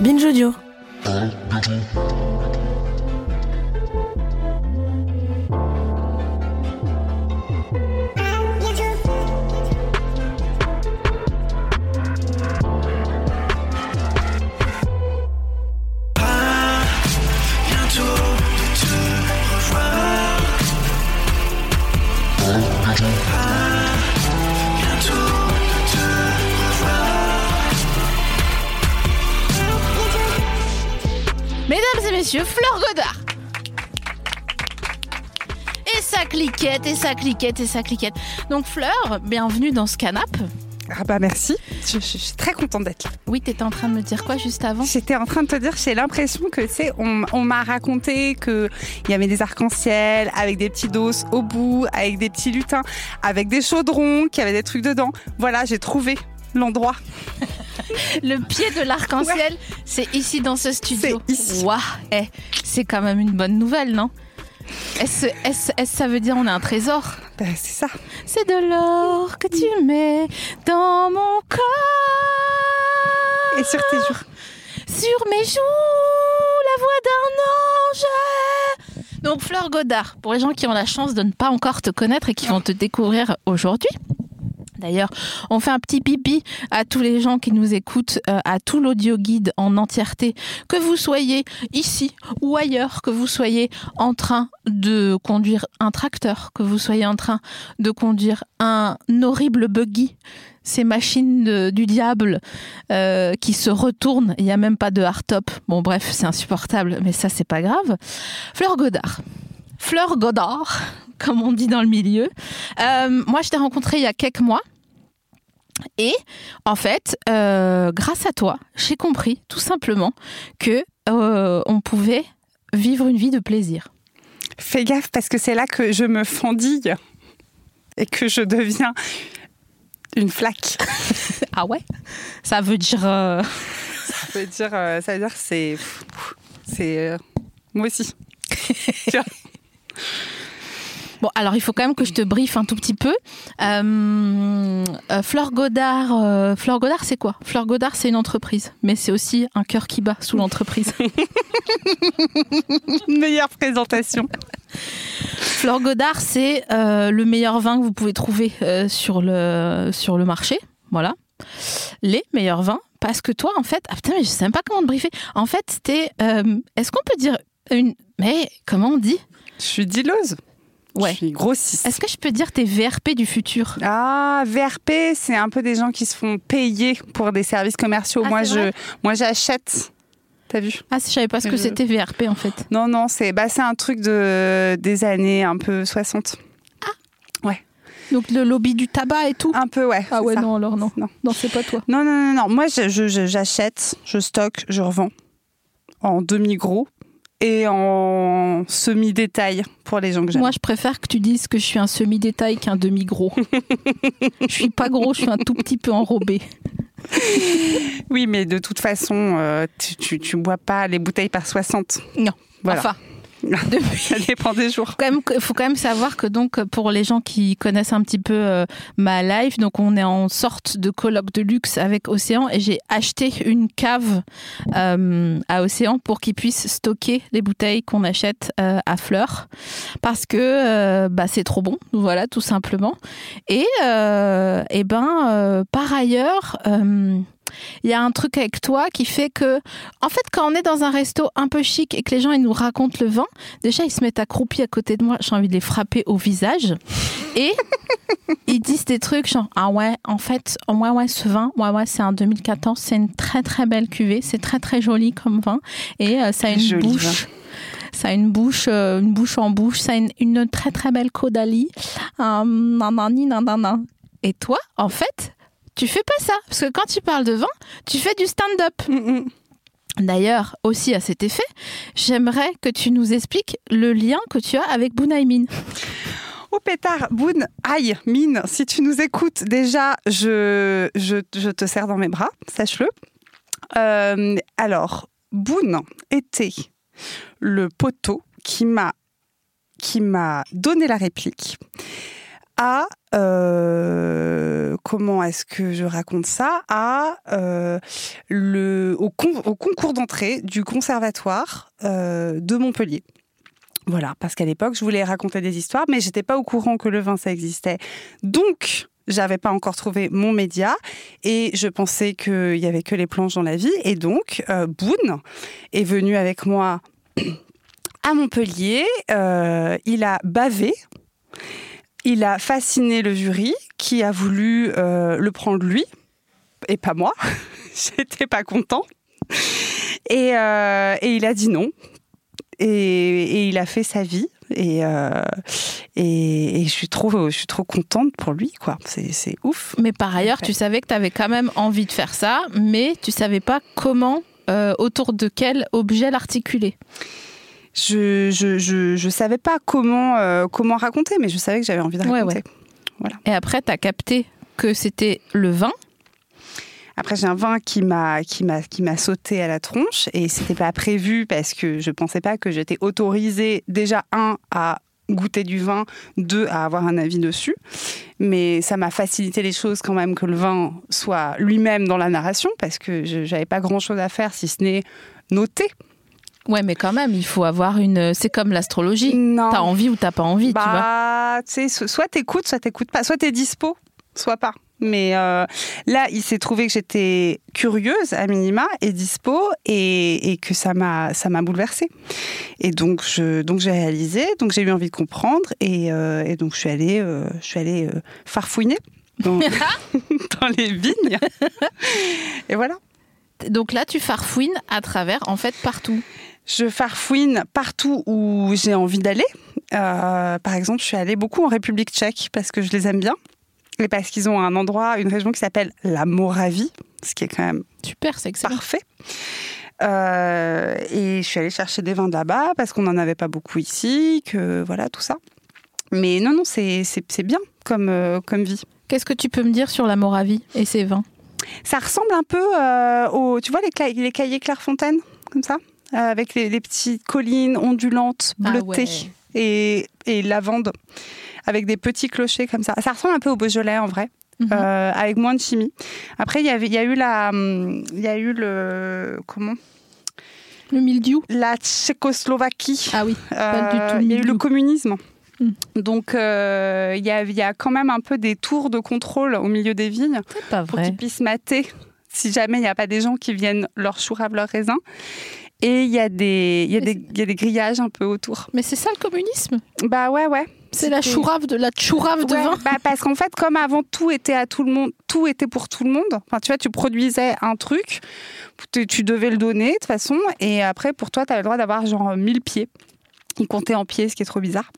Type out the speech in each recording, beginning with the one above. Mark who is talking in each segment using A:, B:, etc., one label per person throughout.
A: Binge.
B: Mesdames et messieurs, Fleur Godard Et ça cliquette, et ça cliquette, et ça cliquette. Donc Fleur, bienvenue dans ce canap.
C: Ah bah merci, je, je- je suis très contente d'être là.
B: Oui, t'étais en train de me dire quoi juste avant?
C: J'étais en train de te dire, j'ai l'impression que tu sais, on, on m'a raconté que il y avait des arcs-en-ciel avec des petits dos au bout, avec des petits lutins, avec des chaudrons, qu'il y avait des trucs dedans. Voilà, j'ai trouvé l'endroit.
B: Le pied de l'arc-en-ciel, c'est ici dans ce studio.
C: C'est ici.
B: Waouh, eh, c'est quand même une bonne nouvelle, non? Est-ce, est-ce, est-ce ça veut dire on a un trésor?
C: Bah, c'est ça.
B: C'est de l'or que tu mets dans mon corps.
C: Et sur tes jours.
B: Sur mes joues, la voix d'un ange. Donc Fleur Godard, pour les gens qui ont la chance de ne pas encore te connaître et qui vont te découvrir aujourd'hui. D'ailleurs, on fait un petit pipi à tous les gens qui nous écoutent, euh, à tout l'audio guide en entièreté, que vous soyez ici ou ailleurs, que vous soyez en train de conduire un tracteur, que vous soyez en train de conduire un horrible buggy, ces machines du diable euh, qui se retournent. Il n'y a même pas de hardtop. Bon, bref, c'est insupportable, mais ça, c'est pas grave. Fleur Godard. Fleur Godard, comme on dit dans le milieu. Euh, moi, je t'ai rencontré il y a quelques mois. Et en fait, euh, grâce à toi, j'ai compris tout simplement que euh, on pouvait vivre une vie de plaisir.
C: Fais gaffe parce que c'est là que je me fendille et que je deviens une flaque.
B: Ah ouais? Ça veut dire. euh,
C: Ça veut dire, ça veut dire que c'est, c'est moi aussi.
B: Bon, alors il faut quand même que je te briefe un tout petit peu. Euh, euh, Fleur Godard, euh, Fleur Godard, c'est quoi? Fleur Godard, c'est une entreprise, mais c'est aussi un cœur qui bat sous l'entreprise.
C: Meilleure présentation.
B: Fleur Godard, c'est le meilleur vin que vous pouvez trouver sur, le, sur le marché. Voilà. Les meilleurs vins. Parce que toi, en fait, ah putain, mais je sais même pas comment te briefer. En fait, c'était. Est-ce qu'on peut dire une. Mais comment on dit?
C: Je suis dileuse.
B: Ouais.
C: Je suis grossiste.
B: Est-ce que je peux dire tes VRP du futur?
C: Ah, VRP, c'est un peu des gens qui se font payer pour des services commerciaux.
B: Ah,
C: moi, je, moi, j'achète. T'as vu?
B: Ah, je savais pas ce que c'était VRP en fait.
C: Non, non, c'est bah, c'est un truc de des années un peu 60.
B: Donc le lobby du tabac et tout?
C: Un peu, ouais.
B: Ah ouais,
C: ça.
B: non, alors non.
C: Non.
B: Non, c'est pas toi.
C: Non, non, non, non. Moi, je- je- je- j'achète, je, stocke, je revends en demi-gros et en semi-détail pour les gens que j'aime.
B: Moi, je préfère que tu dises que je suis un semi-détail qu'un demi-gros. je suis pas gros, je suis un tout petit peu enrobé.
C: Oui, mais de toute façon, euh, tu, tu, tu bois pas les bouteilles par 60.
B: Non.
C: Voilà.
B: Enfin, depuis.
C: Ça dépend des jours.
B: il faut quand même savoir que donc pour les gens qui connaissent un petit peu euh, ma life, donc on est en sorte de colloque de luxe avec Océan et j'ai acheté une cave euh, à Océan pour qu'ils puissent stocker les bouteilles qu'on achète euh, à Fleur parce que bah, c'est trop bon, voilà tout simplement. Et, et ben par ailleurs. Il y a un truc avec toi qui fait que, en fait, quand on est dans un resto un peu chic et que les gens ils nous racontent le vin, Déjà, ils se mettent accroupis à côté de moi. J'ai envie de les frapper au visage. Et ils disent des trucs genre Ah ouais, en fait, ouais, ouais, ce vin, ouais, ouais, c'est un 2014. C'est une très, très belle cuvée. C'est très, très joli comme vin. Et euh, ça a une
C: Joli
B: bouche.
C: vin.
B: Ça a une bouche, euh, une bouche en bouche. Ça a une, une très, très belle caudalie. Euh, nanani, nanana. Et toi, en fait, tu fais pas ça. Parce que quand tu parles de vin, tu fais du stand-up.
C: Mm, mm.
B: D'ailleurs, aussi à cet effet, j'aimerais que tu nous expliques le lien que tu as avec Bunaimin.
C: Oh pétard, Boone, aïe, mine, si tu nous écoutes, déjà, je, je, je te serre dans mes bras, sache-le. Euh, alors, Boone était le poteau qui m'a qui m'a donné la réplique à euh, comment est-ce que je raconte ça euh, au, concours d'entrée du conservatoire euh, de Montpellier. Voilà, parce qu'à l'époque, je voulais raconter des histoires, mais j'étais pas au courant que le vin ça existait. Donc, j'avais pas encore trouvé mon média et je pensais qu'il y avait que les planches dans la vie. Et donc, Boone est venu avec moi à Montpellier. Il a bavé. Il a fasciné le jury qui a voulu euh, le prendre lui et pas moi. J'étais pas content. Et, euh, et, il a dit non. Et, il a fait sa vie. Et, euh, et, et, je suis trop, je suis trop contente pour lui, quoi. C'est ouf.
B: Mais par ailleurs, tu savais que tu avais quand même envie de faire ça, mais tu savais pas comment, autour de quel objet l'articuler.
C: Je, je, je, je, savais pas comment, euh, comment raconter, mais je savais que j'avais envie de raconter. Ouais, ouais. Voilà.
B: Et après, tu as capté que c'était le vin.
C: Après, j'ai un vin qui m'a qui m'a qui m'a sauté à la tronche et c'était pas prévu parce que je pensais pas que j'étais autorisée déjà un à goûter du vin, deux à avoir un avis dessus. Mais ça m'a facilité les choses quand même que le vin soit lui-même dans la narration parce que j'avais pas grand chose à faire si ce n'est noter.
B: Ouais, mais quand même, il faut avoir une. C'est comme l'astrologie. T'as envie ou t'as pas envie,
C: bah, tu vois. Soit t'écoutes, soit t'écoutes pas. Soit t'es dispo, soit pas. Mais euh, là, il s'est trouvé que j'étais curieuse à minima et dispo et, et que ça m'a ça m'a bouleversée. Et donc je donc j'ai réalisé, donc j'ai eu envie de comprendre et, euh, et donc je suis allée euh, je suis allée farfouiner dans, dans les vignes. et voilà.
B: Donc là, tu farfouines à travers en fait partout.
C: Je farfouine partout où j'ai envie d'aller. par exemple, je suis allée beaucoup en République tchèque parce que je les aime bien. Et parce qu'ils ont un endroit, une région qui s'appelle la Moravie, ce qui est quand même
B: super, c'est
C: parfait. Euh, et je suis allée chercher des vins de là-bas parce qu'on n'en avait pas beaucoup ici, que voilà, tout ça. Mais non, non, c'est bien comme, euh, comme vie.
B: Qu'est-ce que tu peux me dire sur la Moravie et ses vins?
C: Ça ressemble un peu euh, aux, tu vois, les, les cahiers Clairefontaine, comme ça, euh, avec les, les, petites collines ondulantes, bleutées ah ouais. et, et lavande avec des petits clochers comme ça. Ça ressemble un peu au Beaujolais en vrai. -hmm. euh, avec moins de chimie. Après, il y avait, il y a eu la, il y a eu le, comment?
B: Le mildiou.
C: La Tchécoslovaquie.
B: Ah oui. Pas du tout.
C: Il y a eu le communisme. Mm. Donc, euh, il y, a, y a quand même un peu des tours de contrôle au milieu des vignes
B: pas
C: pour qu'ils puissent mater si jamais il n'y a pas des gens qui viennent leur chourave leur raisin. Et il y, a des, y, a des, y a des grillages un peu autour.
B: Mais c'est ça le communisme?
C: Bah ouais, ouais.
B: C'est la chourave de la chourave de vin.
C: Bah parce qu'en fait, comme avant tout était à tout le monde, tout était pour tout le monde. Enfin, tu vois, tu produisais un truc, tu, tu devais le donner de toute façon, et après pour toi, tu avais le droit d'avoir genre 1000 pieds. Ils comptaient en pieds, ce qui est trop bizarre.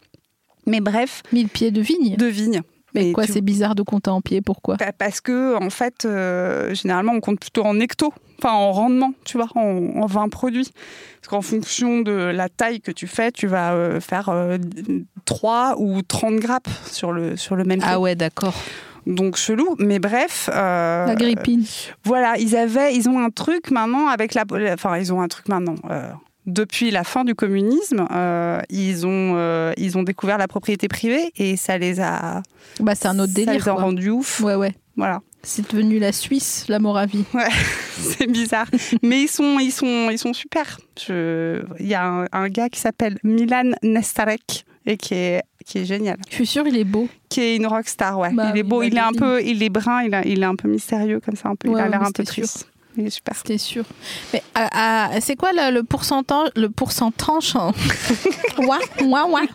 C: Mais bref.
B: 1000 pieds de vigne.
C: De vigne.
B: Mais quoi, tu... c'est bizarre de compter en pieds Pourquoi?
C: Bah Parce que en fait, euh, généralement, on compte plutôt en hecto, enfin en rendement, tu vois, en, en 20 produits. Parce qu'en fonction de la taille que tu fais, tu vas euh, faire euh, 3 ou 30 grappes sur le, sur le même
B: Ah ouais, d'accord.
C: Donc chelou, mais bref. Euh,
B: la grippine.
C: Voilà, ils avaient, ils ont un truc maintenant avec la, enfin ils ont un truc maintenant. Euh, depuis la fin du communisme, euh, ils, ont, euh, ils ont découvert la propriété privée et ça les a.
B: Bah, c'est un autre délire.
C: Ça les a
B: quoi.
C: rendus ouf.
B: Ouais, ouais.
C: Voilà.
B: C'est devenu la Suisse, la Moravie.
C: Ouais, c'est bizarre. Mais ils sont, ils sont, ils sont super. Je... Il y a un, un gars qui s'appelle Milan Nestarek et qui est, qui est génial.
B: Je suis sûre, il est beau.
C: Qui est une rockstar, ouais. Bah, il est beau, il est un peu, il est brun, il, a, il est un peu mystérieux comme ça, un peu.
B: Ouais,
C: il a l'air un peu triste.
B: Sûr.
C: Il est super.
B: C'était sûr. Mais euh, euh, c'est quoi le, le, pourcentage Le pourcentage Ouais, ouais, ouais.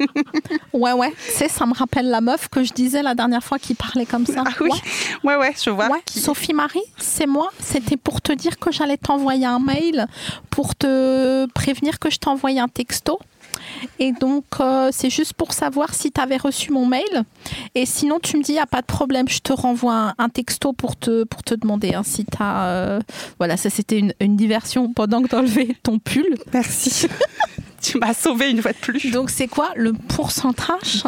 B: Ouais, ouais. Tu sais, ça me rappelle la meuf que je disais la dernière fois qui parlait comme ça.
C: Ah oui. Ouais, ouais, ouais je vois.
B: Ouais.
C: Qui...
B: Sophie Marie, c'est moi. C'était pour te dire que j'allais t'envoyer un mail pour te prévenir que je t'envoyais un texto. Et donc, euh, c'est juste pour savoir si tu avais reçu mon mail. Et sinon, tu me dis, il n'y a pas de problème, je te renvoie un, un, texto pour te, pour te demander hein, si tu as. Euh... Voilà, ça c'était une, une, diversion pendant que tu enlevais ton pull.
C: Merci. tu m'as sauvé une fois de plus.
B: Donc, c'est quoi le pourcentage?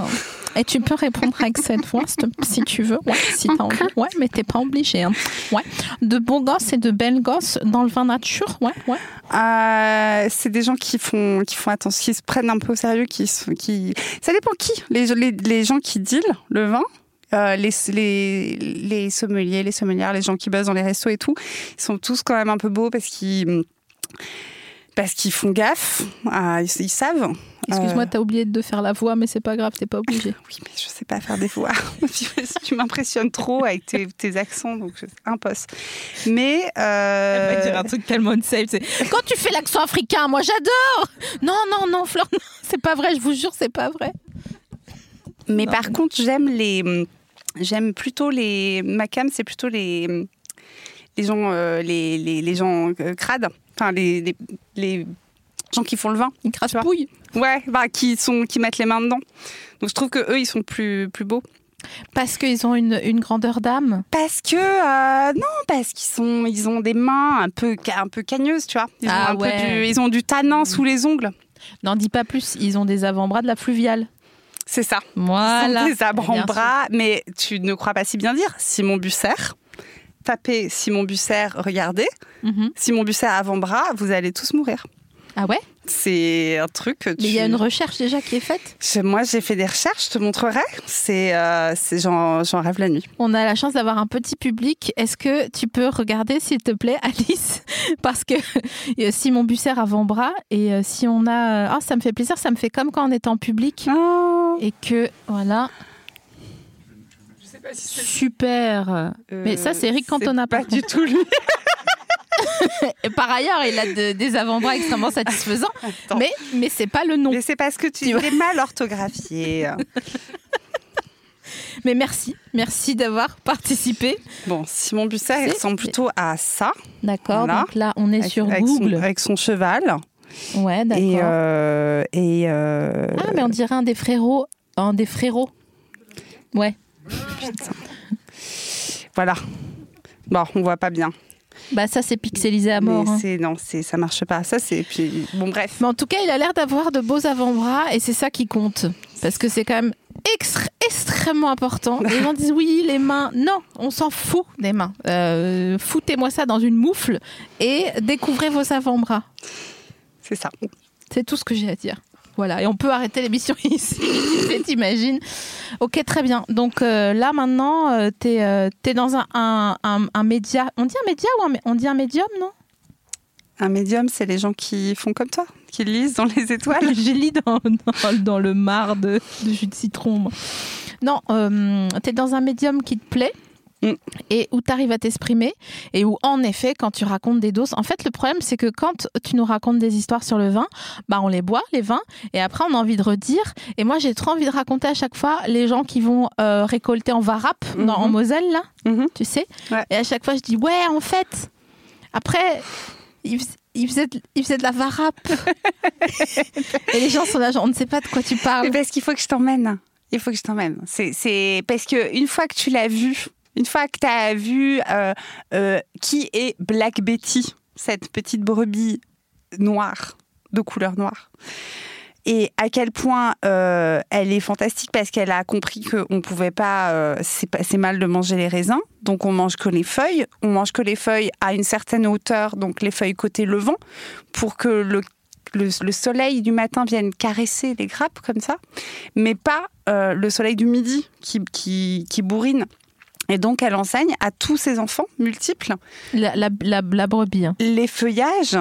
B: Et tu peux répondre avec cette voix si tu veux, ouais, si t'as envie. Ouais, mais t'es pas obligé. Hein. Ouais. De beaux gosses et de belles gosses dans le vin nature, ouais, ouais.
C: Euh, c'est des gens qui font, qui font attention, qui se prennent un peu au sérieux, qui, qui... ça dépend qui. Les, les, les gens qui dealent le vin, euh, les, les, les sommeliers, les sommelières, les gens qui bossent dans les restos et tout, ils sont tous quand même un peu beaux parce qu'ils parce qu'ils font gaffe, euh, ils, ils savent.
B: Excuse-moi,
C: Euh,
B: t'as oublié de faire la voix, mais c'est pas grave, t'es pas obligé.
C: oui, mais je sais pas faire des voix. tu m'impressionnes trop avec tes, tes accents, donc c'est un poste. Mais euh,
B: truc tellement safe. C'est quand tu fais l'accent africain, moi j'adore. Non, non, non, Flore, non, c'est pas vrai. Je vous jure, c'est pas vrai.
C: Mais
B: Non,
C: par contre, j'aime les, j'aime plutôt les, ma cam, c'est plutôt les, les gens, euh, les, les, les gens euh, crades, enfin les, les, les gens qui font le vin,
B: Une crasse pouille.
C: ouais, bah, qui sont, qui mettent les mains dedans. Donc je trouve que eux, ils sont plus, plus beaux.
B: Parce qu'ils ont une, une grandeur d'âme.
C: Parce que euh, non, parce qu'ils sont, ils ont des mains un peu, un peu cagneuses, tu vois. Ils
B: Ah
C: ont un peu
B: ouais.
C: du, ils ont du tanin sous les ongles.
B: N'en dis pas plus. Ils ont des avant-bras de la fluviale.
C: C'est ça.
B: Voilà.
C: Ils ont des avant-bras, mais tu ne crois pas si bien dire. Simon Busser, tapez Simon Busser, regardez.
B: Mhm.
C: Simon Busser avant-bras, vous allez tous mourir.
B: Ah ouais?
C: C'est un truc que tu...
B: Mais il y a une recherche déjà qui est faite?
C: Je- Moi, j'ai fait des recherches, je te montrerai. C'est, euh, c'est j'en, j'en rêve la nuit.
B: On a la chance d'avoir un petit public. Est-ce que tu peux regarder, s'il te plaît, Alice? Parce que euh, Simon Busser avant-bras, et euh, si on a. Ah, ça me fait plaisir, ça me fait comme quand on est en public.
C: Oh.
B: Et que, voilà. Super. Mais ça, c'est Eric Cantona,
C: C'est pas du tout lui.
B: Par ailleurs, il a de- des avant-bras extrêmement satisfaisants.
C: Attends.
B: Mais, mais c'est pas le nom.
C: Mais c'est parce que tu
B: Tu
C: es mal orthographié.
B: Mais merci. Merci d'avoir participé.
C: Bon, Simon Busser, il ressemble plutôt à ça,
B: D'accord.
C: Voilà.
B: Donc là, on est
C: avec,
B: sur
C: avec son, avec son cheval.
B: Ouais, d'accord.
C: Et, euh, et euh,
B: Ah, mais on dirait un des frérots. Un des frérots. Ouais.
C: voilà. Bon, on voit pas bien.
B: Bah ça, c'est pixelisé à mort.
C: Mais
B: hein.
C: c'est non, c'est ça marche pas. Ça c'est puis bon bref.
B: Mais en tout cas, il a l'air d'avoir de beaux avant-bras et c'est ça qui compte. Parce que c'est quand même extra- extrêmement important. Les gens disent oui, les mains. Non, on s'en fout des mains. Euh, Foutez-moi ça dans une moufle et découvrez vos avant-bras.
C: C'est ça.
B: C'est tout ce que j'ai à dire. Voilà, et on peut arrêter l'émission ici, t'imagines Ok, très bien. Donc euh, là, maintenant, euh, t'es euh, t'es dans un, un, un- un média. On dit un média ou on dit un médium, non?
C: Un médium, c'est les gens qui font comme toi, qui lisent dans les étoiles.
B: J'ai lu dans, dans, dans le mar de, de jus de citron. moi. Non, euh, t'es dans un médium qui te plaît?
C: Mm.
B: Et où tu arrives à t'exprimer, et où en effet, quand tu racontes des doses, en fait, le problème, c'est que quand tu nous racontes des histoires sur le vin, bah, on les boit, les vins, et après, on a envie de redire. Et moi, j'ai trop envie de raconter à chaque fois les gens qui vont euh, récolter en Varap, dans,
C: Mhm.
B: en Moselle, là,
C: Mhm.
B: tu sais.
C: Ouais.
B: Et à chaque fois, je dis, ouais, en fait, après, ils, fais- ils faisaient, de, faisaient de la Varap. et les gens sont là, genre, on ne sait pas de quoi tu parles.
C: Mais parce qu'il faut que je t'emmène. Il faut que je t'emmène. C'est, c'est parce que une fois que tu l'as vu, une fois que tu as vu euh, euh, qui est Black Betty, cette petite brebis noire, de couleur noire, et à quel point euh, elle est fantastique parce qu'elle a compris qu'on pouvait pas, euh, c'est, mal de manger les raisins, donc on mange que les feuilles. On mange que les feuilles à une certaine hauteur, donc les feuilles côté levant, pour que le le, le soleil du matin vienne caresser les grappes comme ça, mais pas le soleil du midi qui, qui, qui bourrine. Et donc, elle enseigne à tous ses enfants multiples
B: La, la, la, la brebis. hein.
C: les feuillages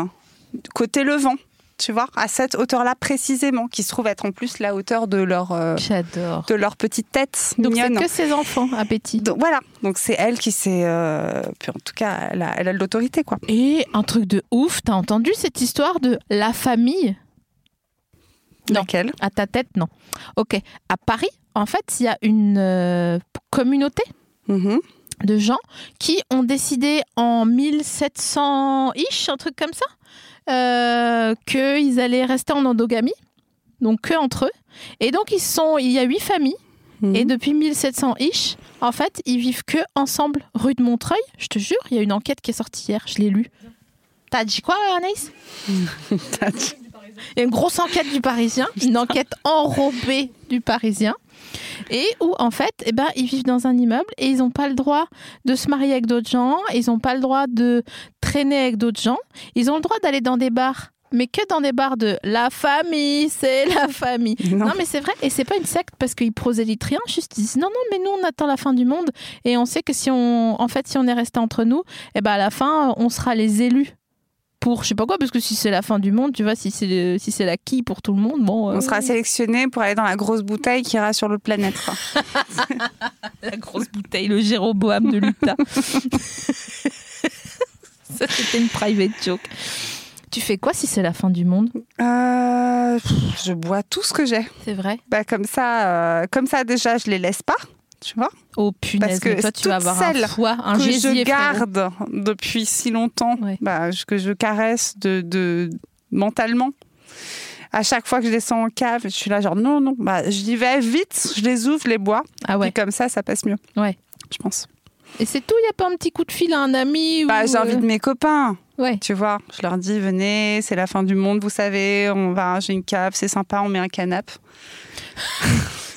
C: côté levant, tu vois, à cette hauteur-là précisément, qui se trouve être en plus la hauteur de leur, euh, de leur petite tête
B: Donc c'est que ses enfants, appétit.
C: Donc, voilà, donc c'est elle qui s'est... euh, puis en tout cas, elle a, l'autorité, quoi.
B: Et un truc de ouf, t'as entendu cette histoire de la famille? Non.
C: Laquelle?
B: À ta tête, non. Ok. À Paris, en fait, il y a une euh, communauté
C: Mhm.
B: de gens qui ont décidé en 1700-ish, un truc comme ça, euh, qu'ils allaient rester en endogamie, donc que entre eux. Et donc, ils sont, il y a huit familles.
C: Mhm.
B: Et depuis 1700-ish, en fait, ils vivent que ensemble, rue de Montreuil. Je te jure, il y a une enquête qui est sortie hier, je l'ai lue. T'as dit quoi, Anaïs? Il y a une grosse enquête du Parisien, une enquête enrobée du Parisien. Et où, en fait, eh ben, ils vivent dans un immeuble et ils n'ont pas le droit de se marier avec d'autres gens, ils n'ont pas le droit de traîner avec d'autres gens, ils ont le droit d'aller dans des bars, mais que dans des bars de la famille, c'est la famille.
C: Non.
B: Non, mais c'est vrai, et c'est pas une secte parce qu'ils prosélytent rien, juste ils disent non, non, mais nous on attend la fin du monde et on sait que si on, en fait, si on est resté entre nous, et ben à la fin on sera les élus pour je sais pas quoi, parce que si c'est la fin du monde, tu vois, si c'est si c'est la qui pour tout le monde, bon. euh,
C: On sera sélectionné pour aller dans la grosse bouteille qui ira sur l'autre planète.
B: la grosse bouteille, le Jéroboam de l'Utah. Ça c'était une private joke. Tu fais quoi si c'est la fin du monde?
C: Euh, je bois tout ce que j'ai.
B: C'est vrai?
C: Bah, comme ça, euh, comme ça déjà, je les laisse pas. Tu vois
B: Oh punaise,
C: Parce que
B: mais toi tu vas avoir un foie, un
C: que
B: gésier,
C: je
B: frérot.
C: garde depuis si longtemps,
B: Ouais.
C: bah, je- que je caresse de, de mentalement. À chaque fois que je descends en cave, je suis là genre non non, bah j'y vais vite, je les ouvre, je les bois,
B: Ah ouais.
C: et comme ça ça passe mieux.
B: Ouais.
C: Je pense.
B: Et c'est tout, il n'y a pas un petit coup de fil à un ami
C: Bah
B: ou,
C: j'ai envie
B: euh,
C: de mes copains,
B: Ouais.
C: tu vois. Je leur dis venez, c'est la fin du monde, vous savez, on va, j'ai une cave, c'est sympa, on met un canapé,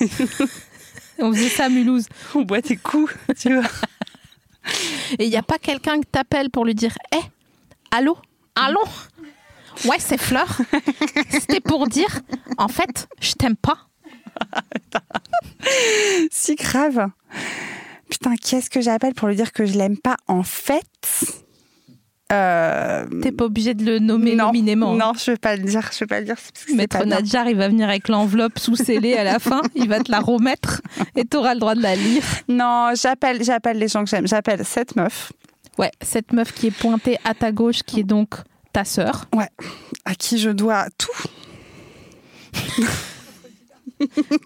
B: On faisait ça à Mulhouse.
C: on boit des coups, tu vois.
B: Et il n'y a pas quelqu'un qui t'appelle pour lui dire Hé, allô Allô Ouais, c'est Fleur. C'était pour dire, en fait, je t'aime pas.
C: si grave. Putain, qu'est-ce que j'appelle pour lui dire que je l'aime pas En fait, euh,
B: T'es pas obligé de le nommer
C: non,
B: nominément.
C: Non, je vais pas le dire. Je vais pas le dire.
B: Maître. Nadjar, il va venir avec l'enveloppe sous-scellée à la fin. Il va te la remettre et tu auras le droit de la lire.
C: Non, j'appelle, j'appelle les gens que j'aime. J'appelle cette meuf
B: Ouais, cette meuf qui est pointée à ta gauche, qui est donc ta sœur.
C: à qui je dois tout.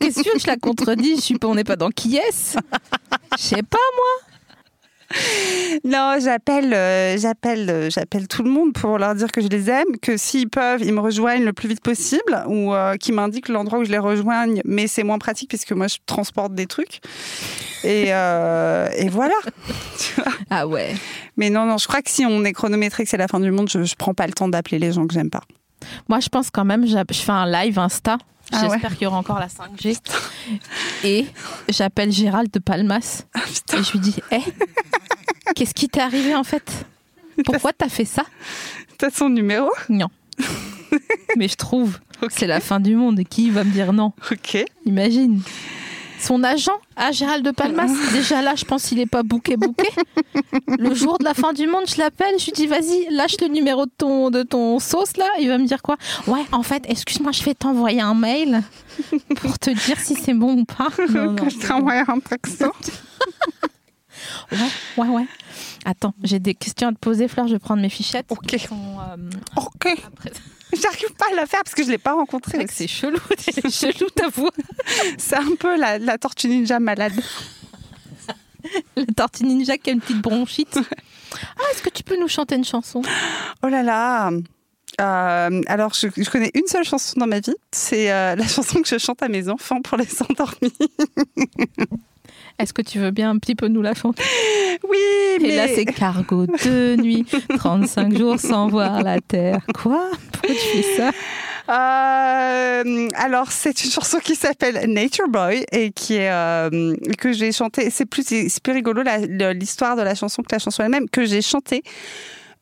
B: Qu'est-ce que tu veux que je la contredis Je suis pas, on n'est pas dans qui est-ce? Je sais pas, moi.
C: Non, j'appelle, euh, j'appelle, euh, j'appelle tout le monde pour leur dire que je les aime, que s'ils peuvent, ils me rejoignent le plus vite possible, ou euh, qu'ils m'indiquent l'endroit où je les rejoigne. Mais c'est moins pratique puisque moi je transporte des trucs. Et, euh, et voilà. Tu vois.
B: Ah ouais.
C: Mais non, non, je crois que si on est chronométré, que c'est la fin du monde, je, je prends pas le temps d'appeler les gens que j'aime pas.
B: Moi, je pense quand même, je fais un live Insta.
C: Ah
B: J'espère qu'il y aura encore la 5G. Et j'appelle Gérald de Palmas.
C: Ah,
B: Et je lui dis Hé, qu'est-ce qui t'est arrivé en fait? Pourquoi t'as fait ça?
C: T'as son numéro?
B: Non. Mais je trouve que c'est la fin du monde. Et qui va me dire non?
C: Ok.
B: Imagine. Son agent, ah Gérald de Palmas, déjà là, je pense qu'il est pas bouqué bouqué. Le jour de la fin du monde, je l'appelle, je lui dis vas-y, lâche le numéro de ton de ton sauce là. Il va me dire quoi? Ouais, en fait, excuse-moi, je vais t'envoyer un mail pour te dire si c'est bon ou pas. Non, non,
C: que je t'envoie un texto.
B: Ouais, ouais, ouais. Attends, j'ai des questions à te poser, Fleur. Je vais prendre mes fichettes.
C: Ok.
B: sont, euh,
C: Ok.
B: après-
C: J'arrive pas à la faire parce que je l'ai pas rencontré.
B: c'est chelou, c'est chelou ta voix.
C: C'est un peu la, la tortue ninja malade.
B: La tortue ninja qui a une petite bronchite. Ah, est-ce que tu peux nous chanter une chanson?
C: Oh là là. Euh, alors, je, je connais une seule chanson dans ma vie. C'est euh, la chanson que je chante à mes enfants pour les endormir.
B: Est-ce que tu veux bien un petit peu nous la chanter
C: Oui, mais
B: Et là, c'est cargo de nuit, 35 jours sans voir la terre. Quoi? Pourquoi tu fais ça?
C: Euh, alors, c'est une chanson qui s'appelle Nature Boy et qui est euh, que j'ai chantée. C'est plus, c'est plus rigolo l'histoire de la chanson que la chanson elle-même que j'ai chantée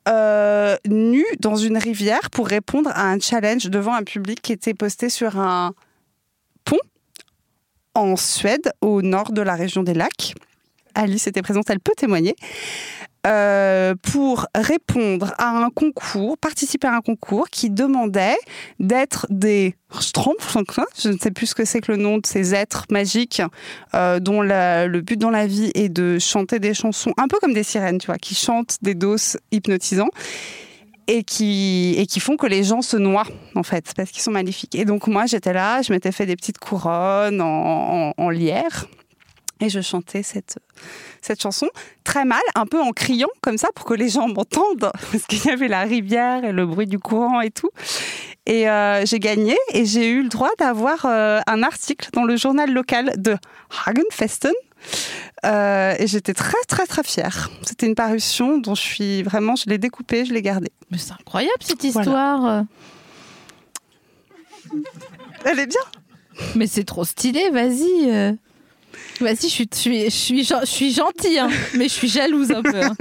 C: euh, nue dans une rivière pour répondre à un challenge devant un public qui était posté sur un en Suède, au nord de la région des lacs. Alice était présente, elle peut témoigner. Euh, pour répondre à un concours, participer à un concours qui demandait d'être des je ne sais plus ce que c'est que le nom de ces êtres magiques euh, dont le but dans la vie est de chanter des chansons un peu comme des sirènes, tu vois, qui chantent des doses hypnotisants et qui, et qui font que les gens se noient, en fait, parce qu'ils sont maléfiques. Et donc, moi, j'étais là, je m'étais fait des petites couronnes en lierre et je chantais cette, cette chanson très mal, un peu en criant comme ça pour que les gens m'entendent, parce qu'il y avait la rivière et le bruit du courant et tout. Et euh, j'ai gagné et j'ai eu le droit d'avoir euh, un article dans le journal local de Hagenfesten. Euh, et j'étais très très très fière. C'était une parution dont je suis vraiment, je l'ai découpée, je l'ai gardée.
B: Mais c'est incroyable cette
C: Voilà.
B: histoire.
C: Elle est bien.
B: Mais c'est trop stylé, vas-y. euh. Vas-y, je suis, je suis, je suis, je suis gentille, hein, mais je suis jalouse un peu. hein.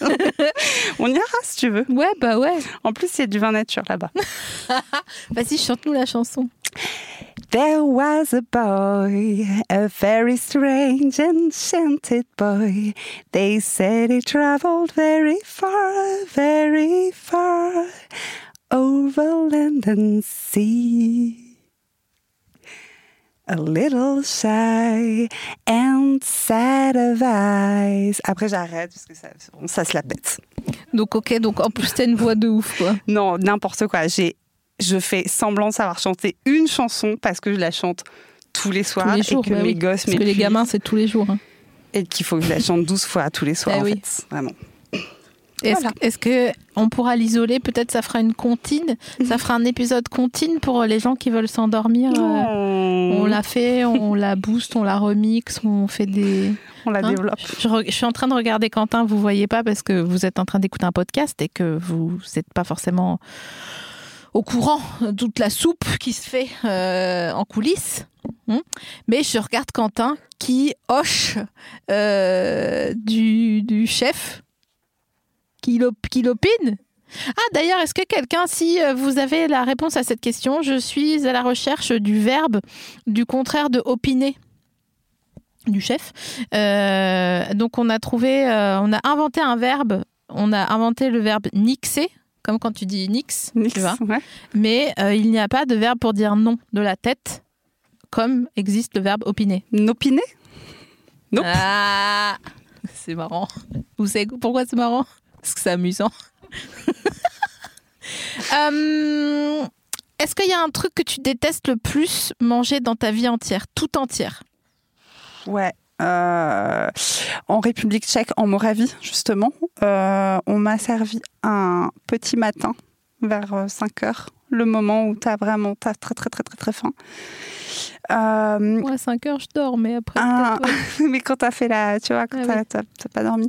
C: On ira si tu veux.
B: Ouais, bah ouais.
C: En plus, il y a du vin nature là-bas.
B: Vas-y, chante-nous la chanson.
C: There was a boy, a very strange enchanted boy. They said he traveled very far, very far over land and sea. A little shy and sad of eyes. Après, j'arrête parce que ça, ça se la pète.
B: Donc, ok, donc en plus, t'as une voix de ouf, quoi.
C: Non, n'importe quoi. J'ai, je fais semblant de savoir chanter une chanson parce que je la chante tous les soirs
B: Tous les jours,
C: et que
B: bah
C: mes
B: oui.
C: gosses
B: Parce que les gamins, c'est tous les jours. hein.
C: et qu'il faut que je la chante 12 fois tous les soirs
B: Bah
C: en
B: oui.
C: fait. Vraiment.
B: Est-ce
C: Voilà.
B: que on pourra l'isoler? Peut-être ça fera une comptine. Ça fera un épisode comptine pour les gens qui veulent s'endormir. euh, On l'a fait, on la booste, on la remix, on fait des.
C: on la
B: Hein?
C: développe.
B: Je, je suis en train de regarder Quentin, vous voyez pas parce que vous êtes en train d'écouter un podcast et que vous n'êtes pas forcément au courant toute la soupe qui se fait euh, en coulisses. Hum. Mais je regarde Quentin qui hoche euh, du, du chef, qui, qui l'opine. Ah d'ailleurs, est-ce que quelqu'un, si euh, vous avez la réponse à cette question, je suis à la recherche du verbe du contraire de opiner du chef. Donc on a trouvé, on a inventé un verbe, on a inventé le verbe nixer, comme quand tu dis nix,
C: Nix,
B: tu vois.
C: ouais.
B: Mais euh, il n'y a pas de verbe pour dire non de la tête, comme existe le verbe opiner.
C: N'opiner? Nope.
B: Ah, c'est marrant. Vous savez pourquoi c'est marrant? Parce que c'est amusant. Euh, Est-ce qu'il y a un truc que tu détestes le plus manger dans ta vie entière, tout entière?
C: Ouais. Euh, en République tchèque, en Moravie, justement, euh, on m'a servi un petit matin vers 5 heures, le moment où tu as vraiment t'as très, très, très, très, très faim. Euh,
B: à 5 heures, je dors, mais après,
C: un-
B: ouais.
C: mais quand t'as fait la, tu vois, quand
B: Ah
C: t'as
B: oui.
C: pas dormi,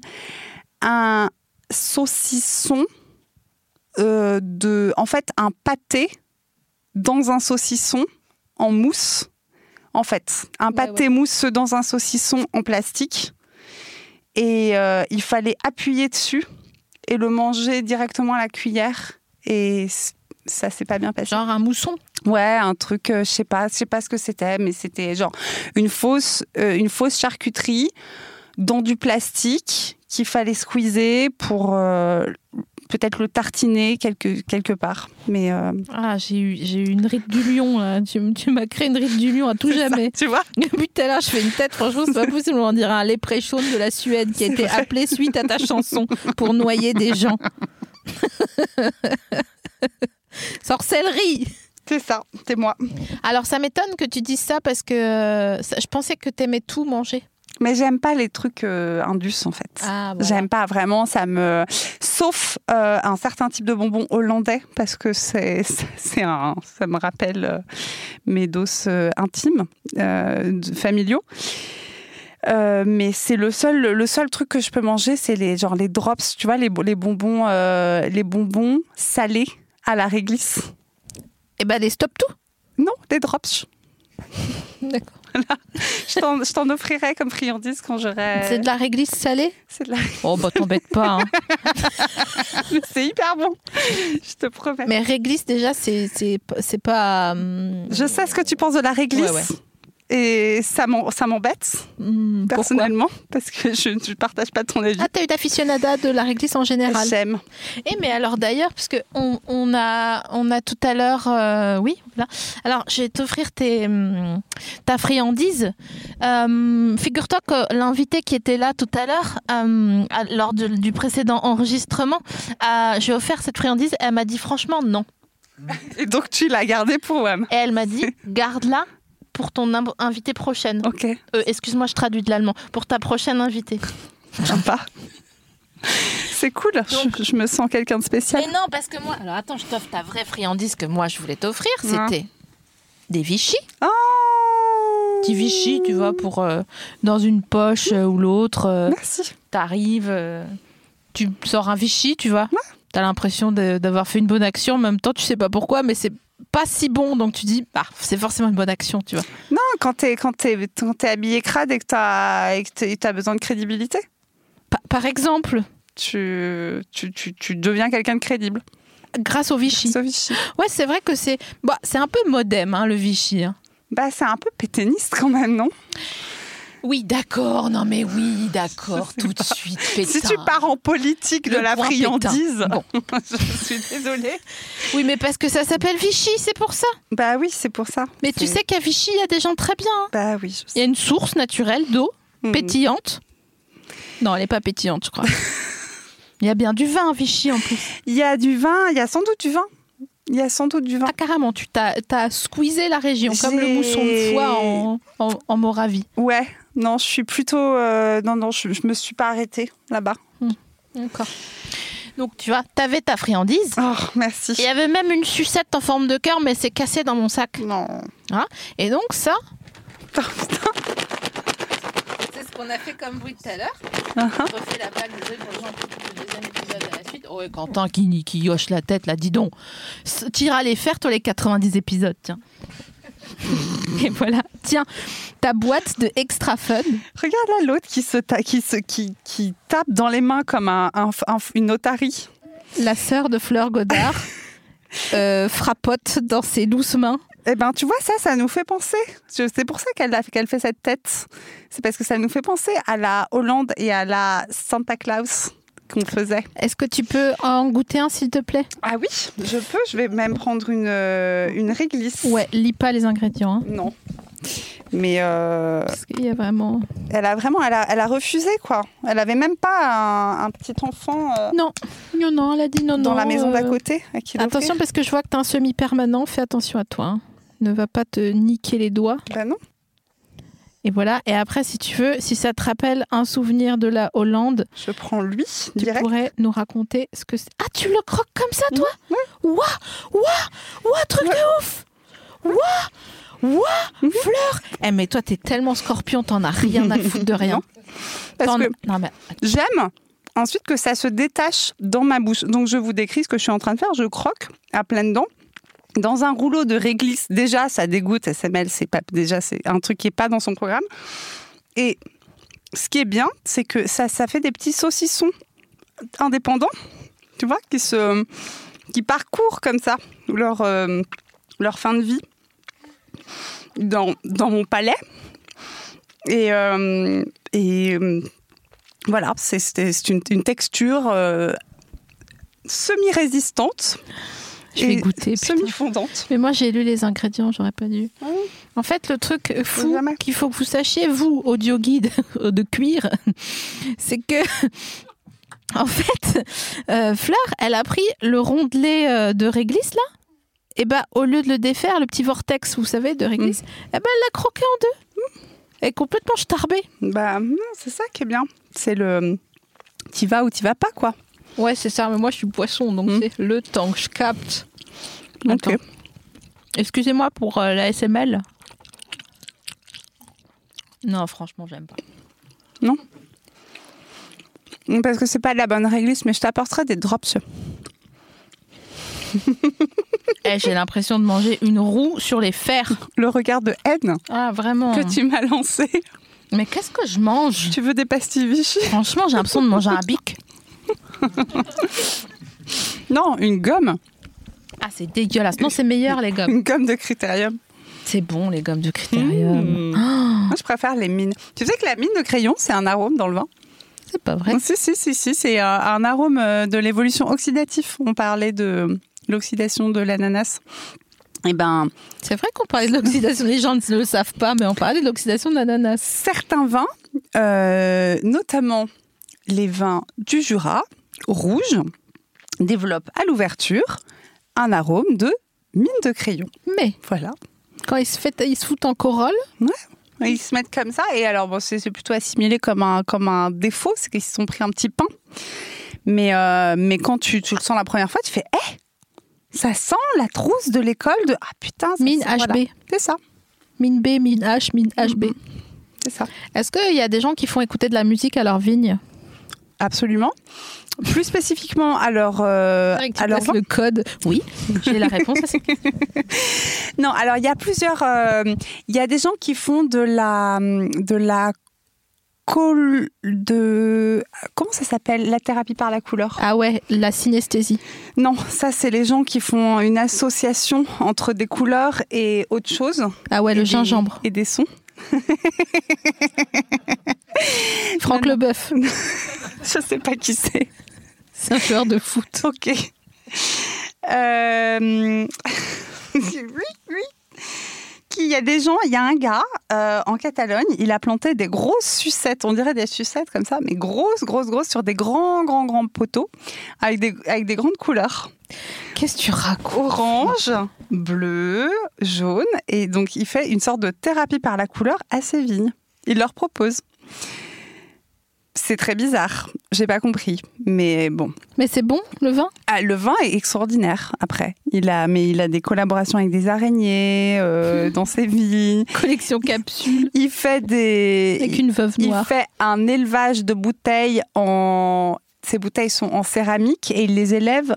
C: un saucisson euh, de, en fait, un pâté dans un saucisson en mousse. En fait, un
B: Ouais,
C: pâté mousse dans un saucisson en plastique. Et euh, il fallait appuyer dessus et le manger directement à la cuillère. Et ça s'est pas bien passé.
B: genre un mousson?
C: Ouais, un truc, euh, je sais pas, je sais pas ce que c'était, mais c'était genre une fausse, euh, une fausse charcuterie dans du plastique qu'il fallait squeezer pour euh, peut-être le tartiner quelque quelque part. Mais euh,
B: Ah, j'ai eu, j'ai eu une ride du lion, là. Tu, tu m'as créé une ride du lion à tout
C: ça,
B: jamais.
C: tu vois.
B: Depuis tout à l'heure, je fais une tête, franchement, c'est pas possible. On dirait un léprechaun de la Suède qui a été
C: vrai.
B: appelé suite à ta chanson pour noyer des gens. Sorcellerie
C: C'est ça, c'est moi.
B: Alors, ça m'étonne que tu dises ça parce que euh, ça- je pensais que t'aimais tout manger.
C: Mais j'aime pas les trucs euh, indus en fait.
B: Ah,
C: J'aime pas vraiment, ça me. Sauf euh, un certain type de bonbon hollandais, parce que c'est, c'est un, ça me rappelle euh, mes doses intimes, familiaux. Euh, mais c'est le seul, le seul truc que je peux manger, c'est les, genre les drops, tu vois, les, les bonbons, euh, les bonbons salés à la réglisse.
B: Eh ben, les stop tout?
C: Non, les drops.
B: D'accord.
C: Je t'en, je t'en offrirai comme friandise quand j'aurai.
B: C'est de la réglisse salée?
C: C'est de la-
B: Oh, bah, t'embête pas. hein.
C: c'est hyper bon. Je te promets.
B: Mais réglisse, déjà, c'est, c'est, c'est pas. hum,
C: Je sais ce que tu penses de la réglisse.
B: Ouais, ouais.
C: Et ça m'embête,
B: pourquoi
C: personnellement, parce que je ne partage pas ton avis.
B: Ah, t'as eu d'aficionada de la réglisse en général.
C: J'aime.
B: Eh mais alors d'ailleurs, parce que on, on a on a tout à l'heure, euh, oui, voilà. Alors je vais t'offrir tes hum, ta friandise. Euh, Figure-toi que l'invité qui était là tout à l'heure, euh, lors de- du précédent enregistrement, j'ai offert cette friandise. Elle m'a dit franchement non.
C: Et donc, tu l'as gardé pour WAM.
B: Et elle m'a dit garde-la pour ton invité prochaine.
C: Ok,
B: Euh, Excuse-moi, je traduis de l'allemand. Pour ta prochaine invitée.
C: sympa. C'est cool.
B: Donc-
C: je, je me sens quelqu'un de spécial.
B: Mais non, parce que moi, alors attends, je t'offre ta vraie friandise que moi je voulais t'offrir.
C: Ouais.
B: C'était des Vichy.
C: Oh
B: petit Vichy, tu vois, pour euh, dans une poche euh, ou l'autre.
C: Merci.
B: T'arrives, tu sors un Vichy, tu vois. T'as l'impression d'avoir fait une bonne action. En même temps, tu sais pas pourquoi, mais c'est pas si bon, donc tu dis, bah, c'est forcément une bonne action, tu vois.
C: Non, quand t'es quand t'es quand t'es habillé crade et que t'as et que t'es- t'as besoin de crédibilité,
B: Pa- par exemple,
C: tu tu, tu, tu deviens quelqu'un de crédible.
B: grâce au Vichy.
C: Sauf Vichy.
B: Ouais, c'est vrai que c'est bah, c'est un peu modem, hein, le Vichy. hein.
C: Bah c'est un peu pétainiste quand même, non?
B: Oui, d'accord, non mais oui, d'accord, tout de suite.
C: Si
B: pétain.
C: tu pars en politique de
B: Le
C: la friandise.
B: Bon.
C: je suis désolée.
B: Oui, mais parce que ça s'appelle Vichy, c'est pour ça.
C: Bah oui, c'est pour ça.
B: Mais tu sais qu'à Vichy, il y a des gens très bien. hein.
C: Bah oui. je
B: Il y a une source naturelle d'eau
C: Mhm.
B: pétillante. Non, elle n'est pas pétillante, je crois. Il y a bien du vin à Vichy en plus.
C: Il y a du vin, il y a sans doute du vin. Il y a sans doute du vin.
B: Ah, carrément, tu t'as as squeezé la région, comme le mousson de foie en, en, en Moravie.
C: Ouais, non, je suis plutôt. euh, non, non, je, je me suis pas arrêtée là-bas.
B: D'accord. Donc, tu vois, t'avais ta friandise.
C: Oh, merci.
B: Il y avait même une sucette en forme de cœur, mais c'est cassé dans mon sac.
C: Non.
B: Et donc, ça,
C: Oh, putain.
B: c'est ce qu'on a fait comme bruit tout à l'heure.
C: Uh-huh.
B: Je refais la balle de pour le deuxième épisode à la suite. Oh, et Quentin qui, qui hoche la tête, là, dis donc. T'iras les faire, toi, les 90 épisodes, tiens. Et voilà, tiens, ta boîte de extra fun.
C: Regarde là l'autre qui se, ta- qui, se qui, qui tape dans les mains comme un, un- un- une otarie.
B: La sœur de Fleur Godard euh, frappote dans ses douces mains.
C: Eh ben, tu vois, ça, ça nous fait penser. C'est pour ça qu'elle fait cette tête. C'est parce que ça nous fait penser à la Hollande et à la Santa Claus qu'on faisait.
B: Est-ce que tu peux en goûter un, s'il te plaît?
C: Ah oui, je peux. Je vais même prendre une, euh, une réglisse.
B: Ouais, lis pas les ingrédients. hein,
C: Non. Mais euh,
B: parce qu'il y a vraiment.
C: elle a vraiment, elle a, elle a refusé quoi. Elle avait même pas un, un petit enfant euh,
B: Non, non, non, elle a dit non, non.
C: dans la maison d'à
B: euh,
C: côté à qui.
B: Attention, parce que je vois que tu as un semi-permanent. Fais attention à toi. hein. Ne va pas te niquer les doigts.
C: Bah non.
B: Et voilà. Et après, si tu veux, si ça te rappelle un souvenir de la Hollande,
C: Je prends lui
B: tu
C: direct.
B: pourrais nous raconter ce que c'est. Ah, tu le croques comme ça, toi Ouah Ouah Ouah Truc de ouf Ouah Ouah Fleur Eh, mais toi, t'es tellement scorpion, t'en as rien à foutre de rien.
C: Parce que
B: Non, mais
C: j'aime ensuite que ça se détache dans ma bouche. Donc je vous décris ce que je suis en train de faire. Je croque à pleines dents. Dans un rouleau de réglisse, déjà ça dégoûte, SML, c'est pas déjà c'est un truc qui est pas dans son programme. Et ce qui est bien, c'est que ça, ça fait des petits saucissons indépendants, tu vois, qui se qui parcourent comme ça leur euh, leur fin de vie dans, dans mon palais. Et, euh, et euh, voilà, c'est- une, une texture semi-résistante.
B: Je vais
C: et
B: goûter.
C: Semi-fondante.
B: Mais moi, j'ai lu les ingrédients, j'aurais pas dû.
C: Ah.
B: En fait, le truc fou qu'il faut que vous sachiez, vous, audio guide de cuir, c'est que. En fait, euh, Fleur, elle a pris le rondelet euh, de réglisse, là. Et ben, au lieu de le défaire, le petit vortex, vous savez, de réglisse, eh ben, elle l'a croqué en deux. Elle est complètement starbée.
C: Bah, non, c'est ça qui est bien. C'est le. T'y vas ou t'y vas pas, quoi.
B: Ouais, c'est ça, mais moi, je suis poisson, donc
C: Mm.
B: c'est le temps que je capte.
C: Ok.
B: Excusez-moi pour euh, la SML. Non, franchement, j'aime pas.
C: Parce que c'est pas de la bonne réglisse, mais je t'apporterai des drops.
B: Eh, j'ai l'impression de manger une roue sur les fers.
C: Le regard de haine
B: Ah, vraiment.
C: que tu m'as lancé.
B: Mais qu'est-ce que je mange?
C: Tu veux des pastilles Vichy?
B: Franchement, j'ai l'impression de manger un bic.
C: Non, une gomme.
B: Ah, c'est dégueulasse. Non, c'est meilleur, les gommes.
C: Une gomme de critérium.
B: C'est bon, les gommes de critérium.
C: Mmh.
B: Oh,
C: Moi, je préfère les mines. Tu sais que la mine de crayon, c'est un arôme dans le vin?
B: C'est pas vrai.
C: Si, si, si, si. C'est un, un arôme euh, de l'évolution oxydative. On parlait de l'oxydation de l'ananas. Eh ben,
B: C'est vrai qu'on parlait de l'oxydation. Les gens ne le savent pas, mais on parlait de l'oxydation de l'ananas.
C: certains vins, euh, notamment les vins du Jura, rouges, développent à l'ouverture un arôme de mine de crayon.
B: Mais
C: Voilà.
B: quand ils se, fait, ils se foutent en corolle,
C: Ils se mettent comme ça et alors bon, c'est plutôt assimilé comme un, comme un défaut, c'est qu'ils se sont pris un petit pain. Mais, euh, mais quand tu, tu le sens la première fois, tu fais Eh Ça sent la trousse de l'école de. Ah putain, ça
B: mine
C: sent- voilà.
B: HB.
C: C'est ça,
B: Mine B, mine H, mine HB.
C: c'est ça.
B: Est-ce qu'il y a des gens qui font écouter de la musique à leur vigne?
C: Absolument. Plus spécifiquement, alors, euh,
B: tu
C: alors
B: le code. Oui, j'ai la réponse
C: non, alors il y a plusieurs. euh, Il y a des gens qui font de la de la de comment ça s'appelle? La thérapie par la couleur.
B: Ah ouais, la synesthésie.
C: Non, ça c'est les gens qui font une association entre des couleurs et autre chose.
B: Ah ouais, le
C: des-
B: gingembre.
C: et des sons.
B: Franck
C: non.
B: Leboeuf.
C: Je sais pas qui c'est.
B: C'est un joueur de foot.
C: Ok. Euh, oui, oui. Il y a des gens, il y a un gars euh, en Catalogne, il a planté des grosses sucettes, on dirait des sucettes comme ça, mais grosses, grosses, grosses, sur des grands, grands, grands poteaux avec des, avec des grandes couleurs.
B: Qu'est-ce que tu racontes?
C: Orange, bleu, jaune. Et donc, il fait une sorte de thérapie par la couleur à ses vignes. Il leur propose. C'est très bizarre. J'ai pas compris. Mais bon.
B: Mais c'est bon, le vin?
C: Ah, le vin est extraordinaire après. Il a, mais il a des collaborations avec des araignées euh, dans ses vignes.
B: Collection capsule.
C: Il fait des.
B: Avec une veuve
C: il
B: noire.
C: fait un élevage de bouteilles en. Ces bouteilles sont en céramique et il les élève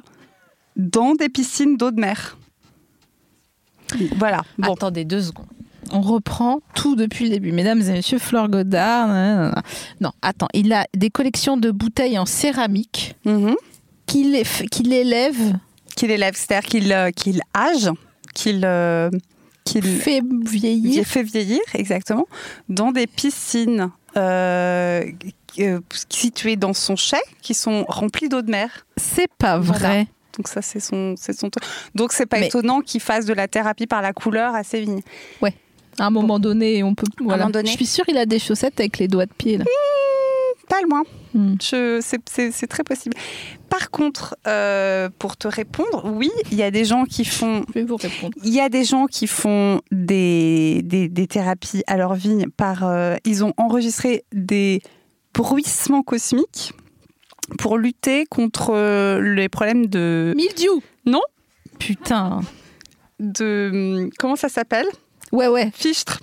C: dans des piscines d'eau de mer. Voilà. Bon.
B: Attendez deux secondes. On reprend tout depuis le début. Mesdames et messieurs, Fleur Godard. nanana. Non, attends. Il a des collections de bouteilles en céramique
C: Mhm.
B: qu'il élève,
C: Qu'il élève, c'est-à-dire qu'il euh, qu'il âge, qu'il euh, qu'il
B: fait vieillir.
C: fait vieillir, exactement, dans des piscines euh, euh, situées dans son chai, qui sont remplies d'eau de mer.
B: C'est pas
C: Voilà.
B: vrai.
C: Donc ça, c'est son, son. Donc c'est pas
B: Mais-
C: étonnant qu'il fasse de la thérapie par la couleur à ses vignes.
B: À un moment donné, on peut. Voilà.
C: donné.
B: Je suis sûre qu'il a des chaussettes avec les doigts de pied. Là.
C: Pas loin.
B: Hmm.
C: Je- C'est très possible. Par contre, euh, pour te répondre, oui, il y a des gens qui font
B: Je vais vous répondre.
C: Il y a des gens qui font des, des, des thérapies à leur vigne par. euh, ils ont enregistré des bruissements cosmiques pour lutter contre euh, les problèmes de.
B: Mildiou
C: Non.
B: Putain.
C: de comment ça s'appelle?
B: Ouais, ouais.
C: Fichtre.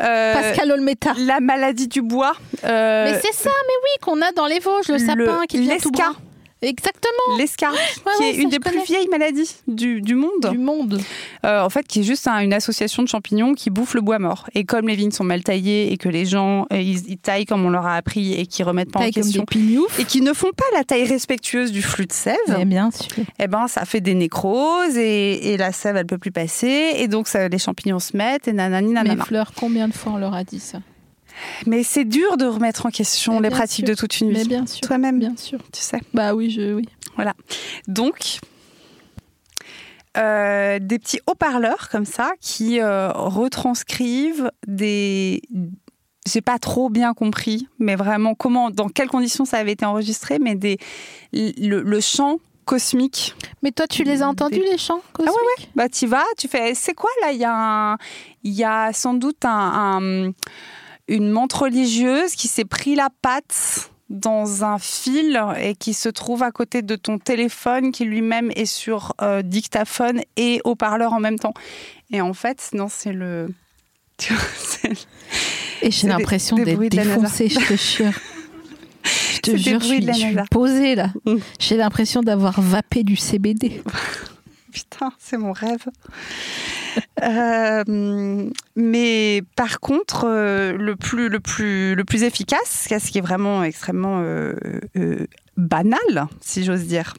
C: Euh,
B: Pascal Olmeta.
C: La maladie du bois. euh,
B: mais c'est ça, mais oui, qu'on a dans les Vosges, le, sapin qui devient tout brun. Exactement.
C: L'escar,
B: Ouais,
C: qui
B: ouais,
C: est une des plus vieilles maladies du, du monde.
B: Du monde.
C: Euh, en fait, qui est juste un- une association de champignons qui bouffe le bois mort. Et comme les vignes sont mal taillées et que les gens euh, ils, ils taillent comme on leur a appris et qui remettent pas en
B: Taille
C: question et qui ne font pas la taille respectueuse du flux de sève,
B: Mais bien sûr.
C: eh ben ça fait des nécroses et, et la sève elle peut plus passer et donc ça, les champignons se mettent et nanani
B: Mais
C: nanana.
B: Fleur, combien de fois on leur a dit ça?
C: Mais c'est dur de remettre en question
B: Mais
C: les pratiques
B: sûr.
C: de toute une
B: Mais
C: vie.
B: bien sûr.
C: Toi-même,
B: Bien sûr.
C: tu sais.
B: Bah oui, je. Oui.
C: Donc, euh, des petits haut-parleurs comme ça qui euh, retranscrivent des. J'ai pas trop bien compris, mais vraiment comment, dans quelles conditions ça avait été enregistré, mais des le, le chant cosmique.
B: Mais toi, tu les as entendus,
C: Des-
B: les chants cosmiques?
C: Ah Bah tu vas, tu fais. C'est quoi là? Il y a un- y a sans doute un, un- une menthe religieuse qui s'est pris la patte dans un fil et qui se trouve à côté de ton téléphone qui lui-même est sur euh, dictaphone et haut-parleur en même temps. Et en fait, non, c'est le.
B: Et j'ai l'impression d'être défoncée, je te jure. Je te jure, je suis, je suis posée là.
C: Mm.
B: J'ai l'impression d'avoir vapé du CBD.
C: Putain, c'est mon rêve. Euh, mais par contre, euh, le, plus, le, efficace, ce qui est vraiment extrêmement euh, banal, si j'ose dire.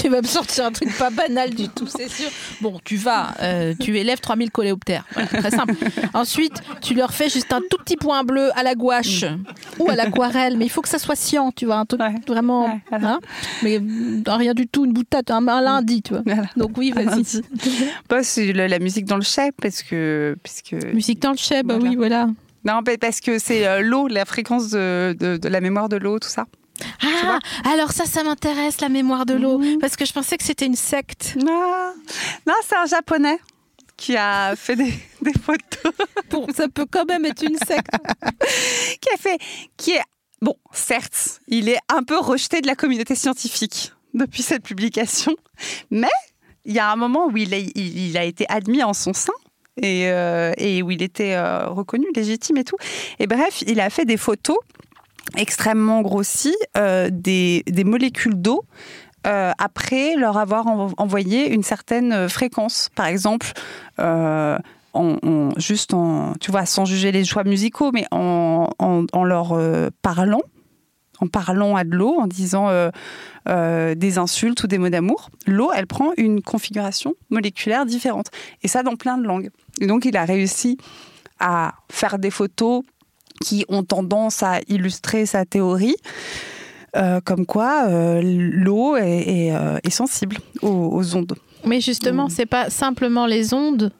B: Tu vas me sortir un truc pas banal du tout, c'est sûr. Bon, tu vas, euh, tu élèves 3000 coléoptères. Voilà, très simple. Ensuite, tu leur fais juste un tout petit point bleu à la gouache ou à l'aquarelle, mais il faut que ça soit sciant, tu vois, un truc
C: Ouais.
B: vraiment.
C: Ouais, voilà.
B: hein. mais euh, rien du tout, une boutade, un, un lundi, tu vois.
C: Voilà.
B: Donc oui, vas-y.
C: Bah, c'est la, la musique dans le chai, parce que. Puisque...
B: Musique dans le chai, bah oui, voilà.
C: Non, mais parce que c'est euh, l'eau, la fréquence de, de- de la mémoire de l'eau, tout ça.
B: Ah, alors ça, ça m'intéresse, la mémoire de l'eau,
C: Mhm.
B: parce que je pensais que c'était une secte.
C: Non, non c'est un japonais qui a fait des, des photos.
B: Pour, ça peut quand même être une secte.
C: qui a fait, qui est, bon, certes, il est un peu rejeté de la communauté scientifique depuis cette publication, mais il y a un moment où il a, il, il a été admis en son sein. Et, euh, et où il était euh, reconnu, légitime et tout. Et bref, il a fait des photos extrêmement grossi euh, des, molécules d'eau euh, après leur avoir en- envoyé une certaine fréquence. Par exemple, euh, en, juste en, tu vois, sans juger les choix musicaux, mais en, en- leur euh, parlant, en parlant à de l'eau, en disant euh, euh, des insultes ou des mots d'amour, l'eau, elle prend une configuration moléculaire différente. Et ça dans plein de langues. Et donc, il a réussi à faire des photos qui ont tendance à illustrer sa théorie. euh, comme quoi euh, l'eau est, est, euh, est sensible aux, aux ondes.
B: Mais justement,
C: Mm.
B: c'est pas simplement les ondes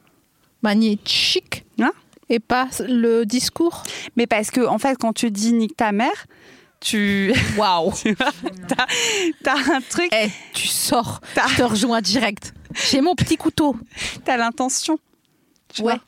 B: magnétiques
C: Hein
B: et pas le discours.
C: Mais parce que, en fait, quand tu dis nique ta mère, tu,
B: Waouh
C: t'as, un truc,
B: Eh, tu sors,
C: T'as-
B: je te rejoins direct. J'ai mon petit couteau.
C: t'as l'intention. Tu
B: Ouais.
C: vois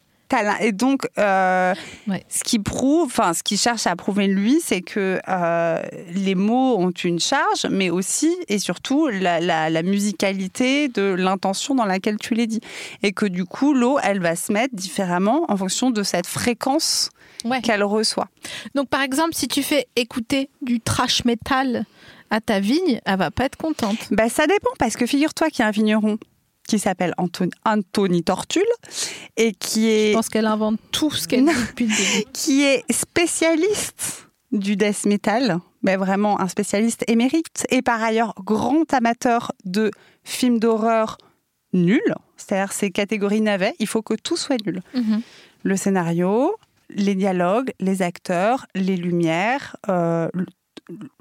C: Et donc, euh,
B: Ouais.
C: ce qui prouve, enfin, ce qui cherche à prouver lui, c'est que euh, les mots ont une charge, mais aussi et surtout la, la- la musicalité de l'intention dans laquelle tu les dis. Et que du coup, l'eau, elle va se mettre différemment en fonction de cette fréquence
B: Ouais.
C: qu'elle reçoit.
B: Donc, par exemple, si tu fais écouter du trash metal à ta vigne, elle va pas être contente.
C: Bah, ça dépend, parce que figure-toi qu'il y a un vigneron qui s'appelle Anthony, Anthony Tortule et qui
B: Je
C: est,
B: pense qu'elle invente tout ce qu'elle dit depuis le début.
C: qui est spécialiste du death metal, mais vraiment un spécialiste émérite, et par ailleurs grand amateur de films d'horreur nuls, c'est-à-dire ces catégories navets, il faut que tout soit nul.
B: Mhm.
C: Le scénario, les dialogues, les acteurs, les lumières, euh, le-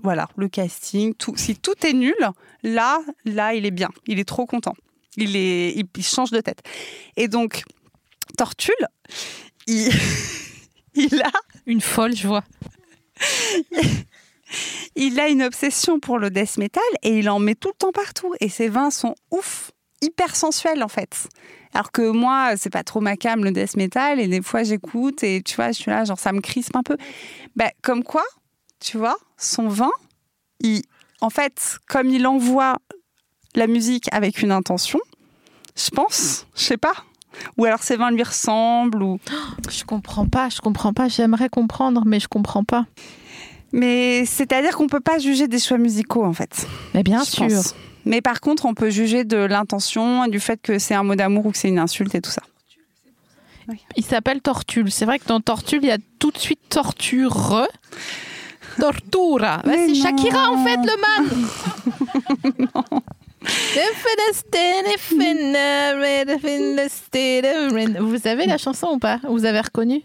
C: voilà, le casting, tout. Si tout est nul, là, là, il est bien. Il est trop content. Il est, il, il change de tête. Et donc, Tortule, il, il a,
B: Une folle, je vois.
C: il a une obsession pour le death metal et il en met tout le temps partout. Et ses vins sont ouf, hyper sensuels en fait. Alors que moi, c'est pas trop ma cam le death metal et des fois j'écoute et tu vois, je suis là, genre ça me crispe un peu. Bah, comme quoi, tu vois, son vin, il, en fait, comme il envoie la musique avec une intention, je pense, je sais pas. Ou alors ses vins lui ressemblent, ou...
B: Je comprends pas, je comprends pas. J'aimerais comprendre, mais je comprends pas.
C: Mais c'est-à-dire qu'on peut pas juger des choix musicaux en fait.
B: Mais bien
C: je
B: sûr.
C: pense. Mais par contre, on peut juger de l'intention et du fait que c'est un mot d'amour ou que c'est une insulte et tout ça.
B: Il s'appelle Tortule. C'est vrai que dans Tortule, il y a tout de suite torture. Tortura. Bah, c'est
C: non.
B: Shakira en fait, le man. Vous avez la chanson ou pas? Vous avez reconnu?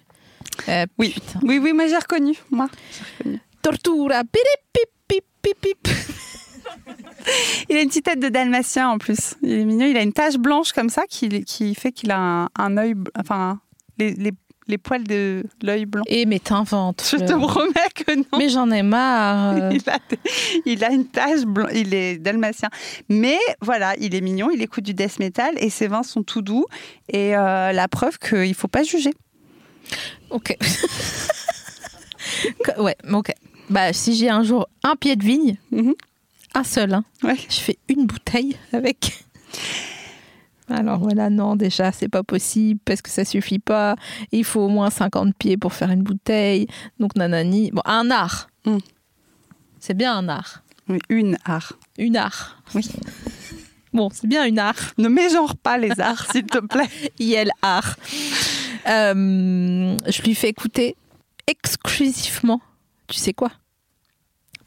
B: Euh,
C: Oui.
B: putain.
C: Oui, oui, moi j'ai reconnu. Moi.
B: Tortura. Pip, pip, pip, pip, pip.
C: Il a une petite tête de dalmatien en plus. Il est mignon. Il a une tache blanche comme ça qui, qui fait qu'il a un, un œil, enfin les, les, les poils de l'œil blanc.
B: Eh, mais t'inventes.
C: Je te promets que non.
B: Mais j'en ai marre.
C: Il a, il a une tache blanche, il est dalmatien. Mais voilà, il est mignon, il écoute du death metal et ses vins sont tout doux. Et euh, la preuve qu'il ne faut pas juger.
B: Ok. Ouais, ok. Bah, si j'ai un jour un pied de vigne,
C: Mhm.
B: un seul, hein,
C: Ouais.
B: je fais une bouteille avec. Alors voilà, non, déjà, c'est pas possible parce que ça suffit pas. Il faut au moins 50 pieds pour faire une bouteille. Donc, nanani. Bon, un art.
C: Mm.
B: C'est bien un art.
C: Oui, une art.
B: Une art.
C: Oui.
B: Bon, c'est bien une art.
C: Ne mégenre pas les arts, s'il te plaît.
B: IL art. Euh, je lui fais écouter exclusivement, tu sais quoi?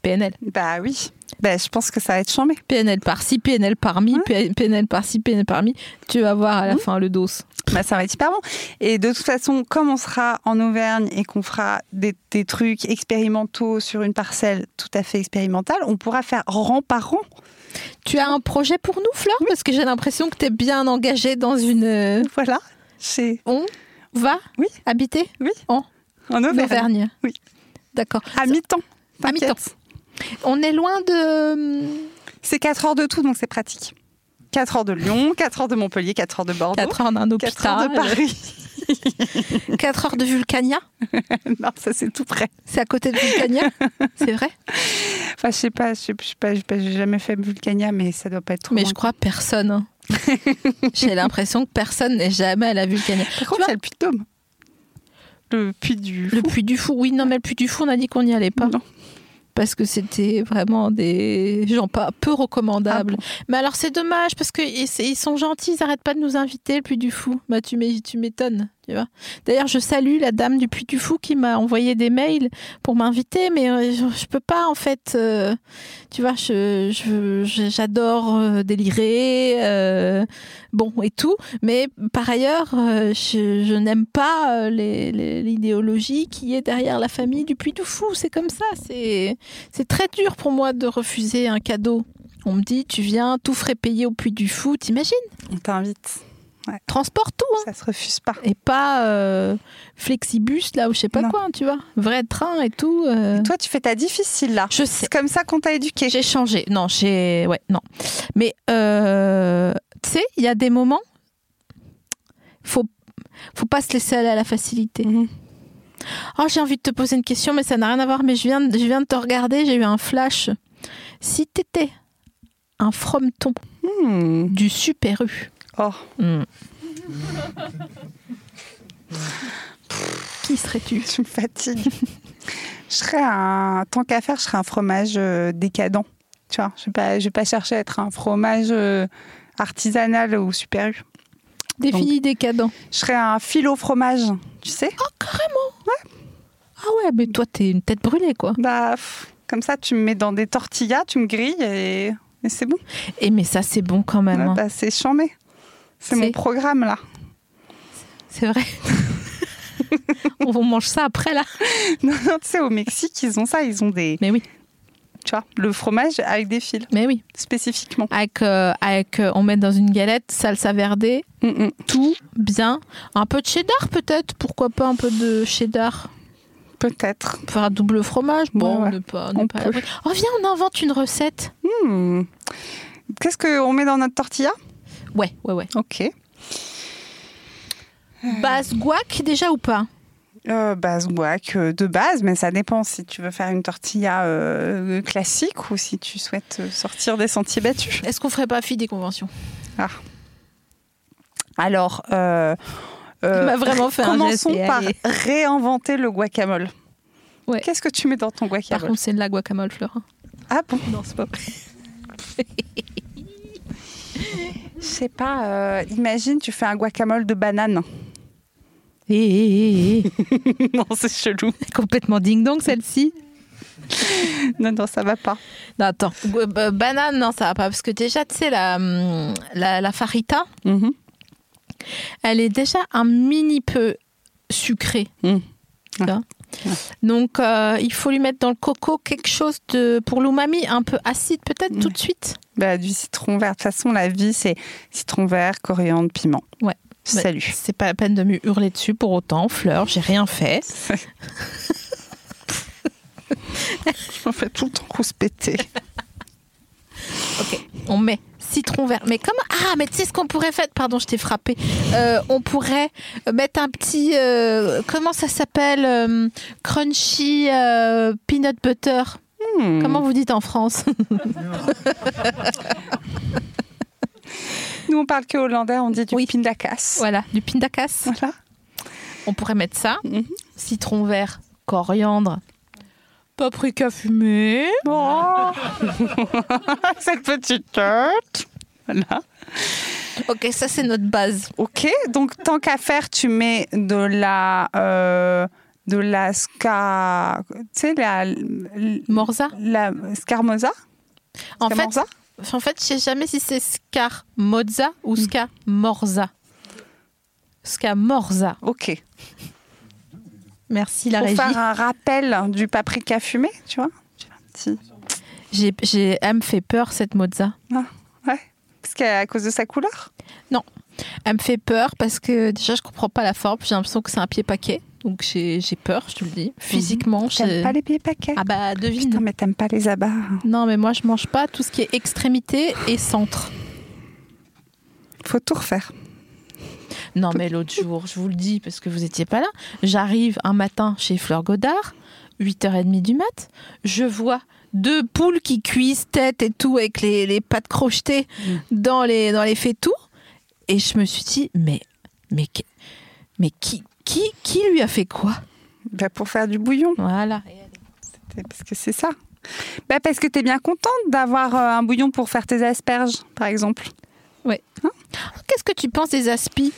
B: PNL.
C: Bah oui. Bah, je pense que ça va être chambé.
B: PNL par-ci, PNL par-mi, PNL par-ci, PNL par-mi. Tu vas voir à la
C: Mhm.
B: fin le dos.
C: Bah, ça va être hyper bon. Et de toute façon, comme on sera en Auvergne et qu'on fera des, des trucs expérimentaux sur une parcelle tout à fait expérimentale, on pourra faire rang par rang.
B: Tu as un projet pour nous, Fleur? Parce que j'ai l'impression que tu es bien engagée dans une... euh,
C: Voilà. C'est
B: On va
C: Oui.
B: habiter
C: en Auvergne.
B: l'Auvergne
C: Oui.
B: D'accord.
C: À mi-temps.
B: À mi-temps. On est loin de...
C: C'est 4 heures de tout, donc c'est pratique. 4 heures de Lyon, 4 heures de Montpellier, 4 heures de Bordeaux,
B: 4 heures d'un
C: 4 heures de
B: hôpital,
C: Paris.
B: 4 heures de Vulcania.
C: non, ça c'est tout près.
B: C'est à côté de Vulcania C'est vrai?
C: Enfin, je sais pas, je sais, je sais pas, j'ai pas- j'ai jamais fait Vulcania, mais ça doit pas être trop
B: Mais
C: loin.
B: je crois personne. hein. J'ai l'impression que personne n'est jamais à la Vulcania.
C: Par contre, il le Puy de Dôme. Le Puy du
B: Le
C: Fou.
B: Puy du Fou, oui, non, mais le Puy du Fou, on a dit qu'on n'y allait pas.
C: Non.
B: Parce que c'était vraiment des gens pas peu recommandables.
C: Ah
B: Mais alors c'est dommage parce que ils, sont gentils, ils arrêtent pas de nous inviter le Puy du Fou. Bah tu m'étonnes, D'ailleurs, je salue la dame du Puy du Fou qui m'a envoyé des mails pour m'inviter, mais euh, je, je peux pas en fait. euh, tu vois, j'adore euh, délirer, bon et tout, mais par ailleurs, je, n'aime pas l'idéologie qui est derrière la famille du Puy du Fou. C'est comme ça. C'est c'est très dur pour moi de refuser un cadeau. On me dit, tu viens, tout frais payé au Puy du Fou, t'imagines?
C: On t'invite.
B: Transport tout, hein.
C: Ça se refuse pas.
B: et pas euh, flexibus là ou je sais pas
C: Non.
B: quoi, tu vois. Vrai train et tout. euh.
C: Toi, tu fais ta difficile là.
B: Je sais.
C: C'est comme ça qu'on t'a éduqué.
B: J'ai changé. Non, j'ai. Ouais, non. Mais, euh, tu sais, il y a des moments. Faut, faut pas se laisser aller à la facilité.
C: Mhm.
B: Oh, j'ai envie de te poser une question, mais ça n'a rien à voir. Mais je viens, de- je viens de te regarder, j'ai eu un flash. Si t'étais un frometon
C: Hmm.
B: du Super U,
C: Oh,
B: hmm. qui serais-tu?
C: Tu me fatigues. je serais un. Tant qu'à faire, je serais un fromage euh, décadent. Tu vois, je vais pas, je vais pas chercher à être un fromage euh, artisanal ou super U.
B: Défini décadent.
C: Je serais un filo fromage, tu sais
B: Ah ouais, mais toi, t'es une tête brûlée, quoi.
C: Bah, pff, comme ça, tu me mets dans des tortillas, tu me grilles et, et c'est bon.
B: Et mais ça, c'est bon quand même.
C: Ouais,
B: hein.
C: bah, c'est chambé. C'est mon programme là.
B: C'est vrai. On mange ça après, là.
C: Non, non, tu sais, au Mexique, ils ont ça. Ils ont des.
B: Mais oui,
C: Tu vois, le fromage avec des fils,
B: mais oui.
C: spécifiquement.
B: Avec, euh, avec euh, on met dans une galette salsa verde,
C: Mm, mm.
B: tout bien. Un peu de cheddar peut-être, pourquoi pas un peu de cheddar
C: Peut-être.
B: Faire un double fromage, bon,
C: Ouais, ouais.
B: on n'est pas, on
C: On
B: pas
C: peut.
B: Oh viens, on invente une recette.
C: Hmm. Qu'est-ce qu'on met dans notre tortilla?
B: Ouais, ouais, ouais.
C: Ok.
B: Base guac déjà ou pas?
C: Euh, base guac euh, de base, mais ça dépend si tu veux faire une tortilla euh, classique ou si tu souhaites euh, sortir des sentiers battus.
B: Est-ce qu'on ferait pas fi des conventions?
C: Alors, euh, euh,
B: Il m'a vraiment fait
C: commençons par réinventer le guacamole.
B: Ouais.
C: Qu'est-ce que tu mets dans ton
B: Par
C: guacamole?
B: contre, c'est de la guacamole fleur.
C: Ah bon?
B: Non, c'est pas vrai.
C: Je sais pas. euh, imagine, tu fais un guacamole de banane.
B: Eh, eh, eh,
C: non, c'est chelou.
B: Complètement ding-dong celle-ci.
C: Non, non, ça va pas.
B: Non, attends. Bah, banane, non, ça va pas. Parce que déjà, tu sais, la, hum, la, la farita,
C: Mhm.
B: elle est déjà un mini peu sucrée.
C: Mm.
B: Tu Donc, euh, il faut lui mettre dans le coco quelque chose de, pour l'umami un peu acide, peut-être tout de suite?
C: Bah, du citron vert. De toute façon, la vie, c'est citron vert, coriandre, piment.
B: Ouais.
C: Salut.
B: Ouais, C'est pas la peine de me hurler dessus pour autant. Fleur, j'ai rien fait.
C: Je me fais tout le temps rouspéter.
B: Ok, on met citron vert. Mais comment Ah, mais tu sais ce qu'on pourrait faire? Pardon, je t'ai frappé. Euh, on pourrait mettre un petit. euh, comment ça s'appelle euh, Crunchy euh, peanut butter.
C: Hmm.
B: Comment vous dites en France?
C: Nous, on parle que hollandais, on dit du
B: Oui.
C: pindakaas.
B: Voilà, du pindakas.
C: Voilà.
B: On pourrait mettre ça.
C: Mhm.
B: Citron vert, coriandre, paprika fumé.
C: Oh Cette petite tête. Voilà.
B: Ok, ça c'est notre base.
C: Ok, donc tant qu'à faire, tu mets de la. euh, de la ska. Tu sais, la.
B: Morza.
C: La scarmosa?
B: En fait, en fait, je sais jamais si c'est Scarmozza ou Scamorza. Scamorza.
C: Ok.
B: Merci la
C: Pour
B: régie.
C: faire un rappel du paprika fumé, tu vois petit-
B: J'ai, j'ai, elle me fait peur cette mozza.
C: Ouais. Parce qu'à cause de sa couleur?
B: Elle me fait peur parce que déjà je comprends pas la forme. J'ai l'impression que c'est un pied paquet. Donc j'ai, j'ai peur, je te le dis. Physiquement,
C: T'aimes
B: j'ai-
C: pas les pieds paquets?
B: Ah bah devine.
C: Putain, mais t'aimes pas les abats.
B: Non mais moi je mange pas tout ce qui est extrémité et centre.
C: Faut tout refaire.
B: Non mais l'autre jour, je vous le dis parce que vous étiez pas là. J'arrive un matin chez Fleur Godard, 8h30 du mat. Je vois deux poules qui cuisent tête et tout avec les, les pattes crochetées dans les dans les et je me suis dit mais mais qui- mais qui qui qui lui a fait quoi?
C: Bah, pour faire du bouillon.
B: Voilà.
C: Parce que c'est ça. Bah parce que t'es bien contente d'avoir euh, un bouillon pour faire tes asperges, par exemple.
B: Qu'est-ce que tu penses des aspis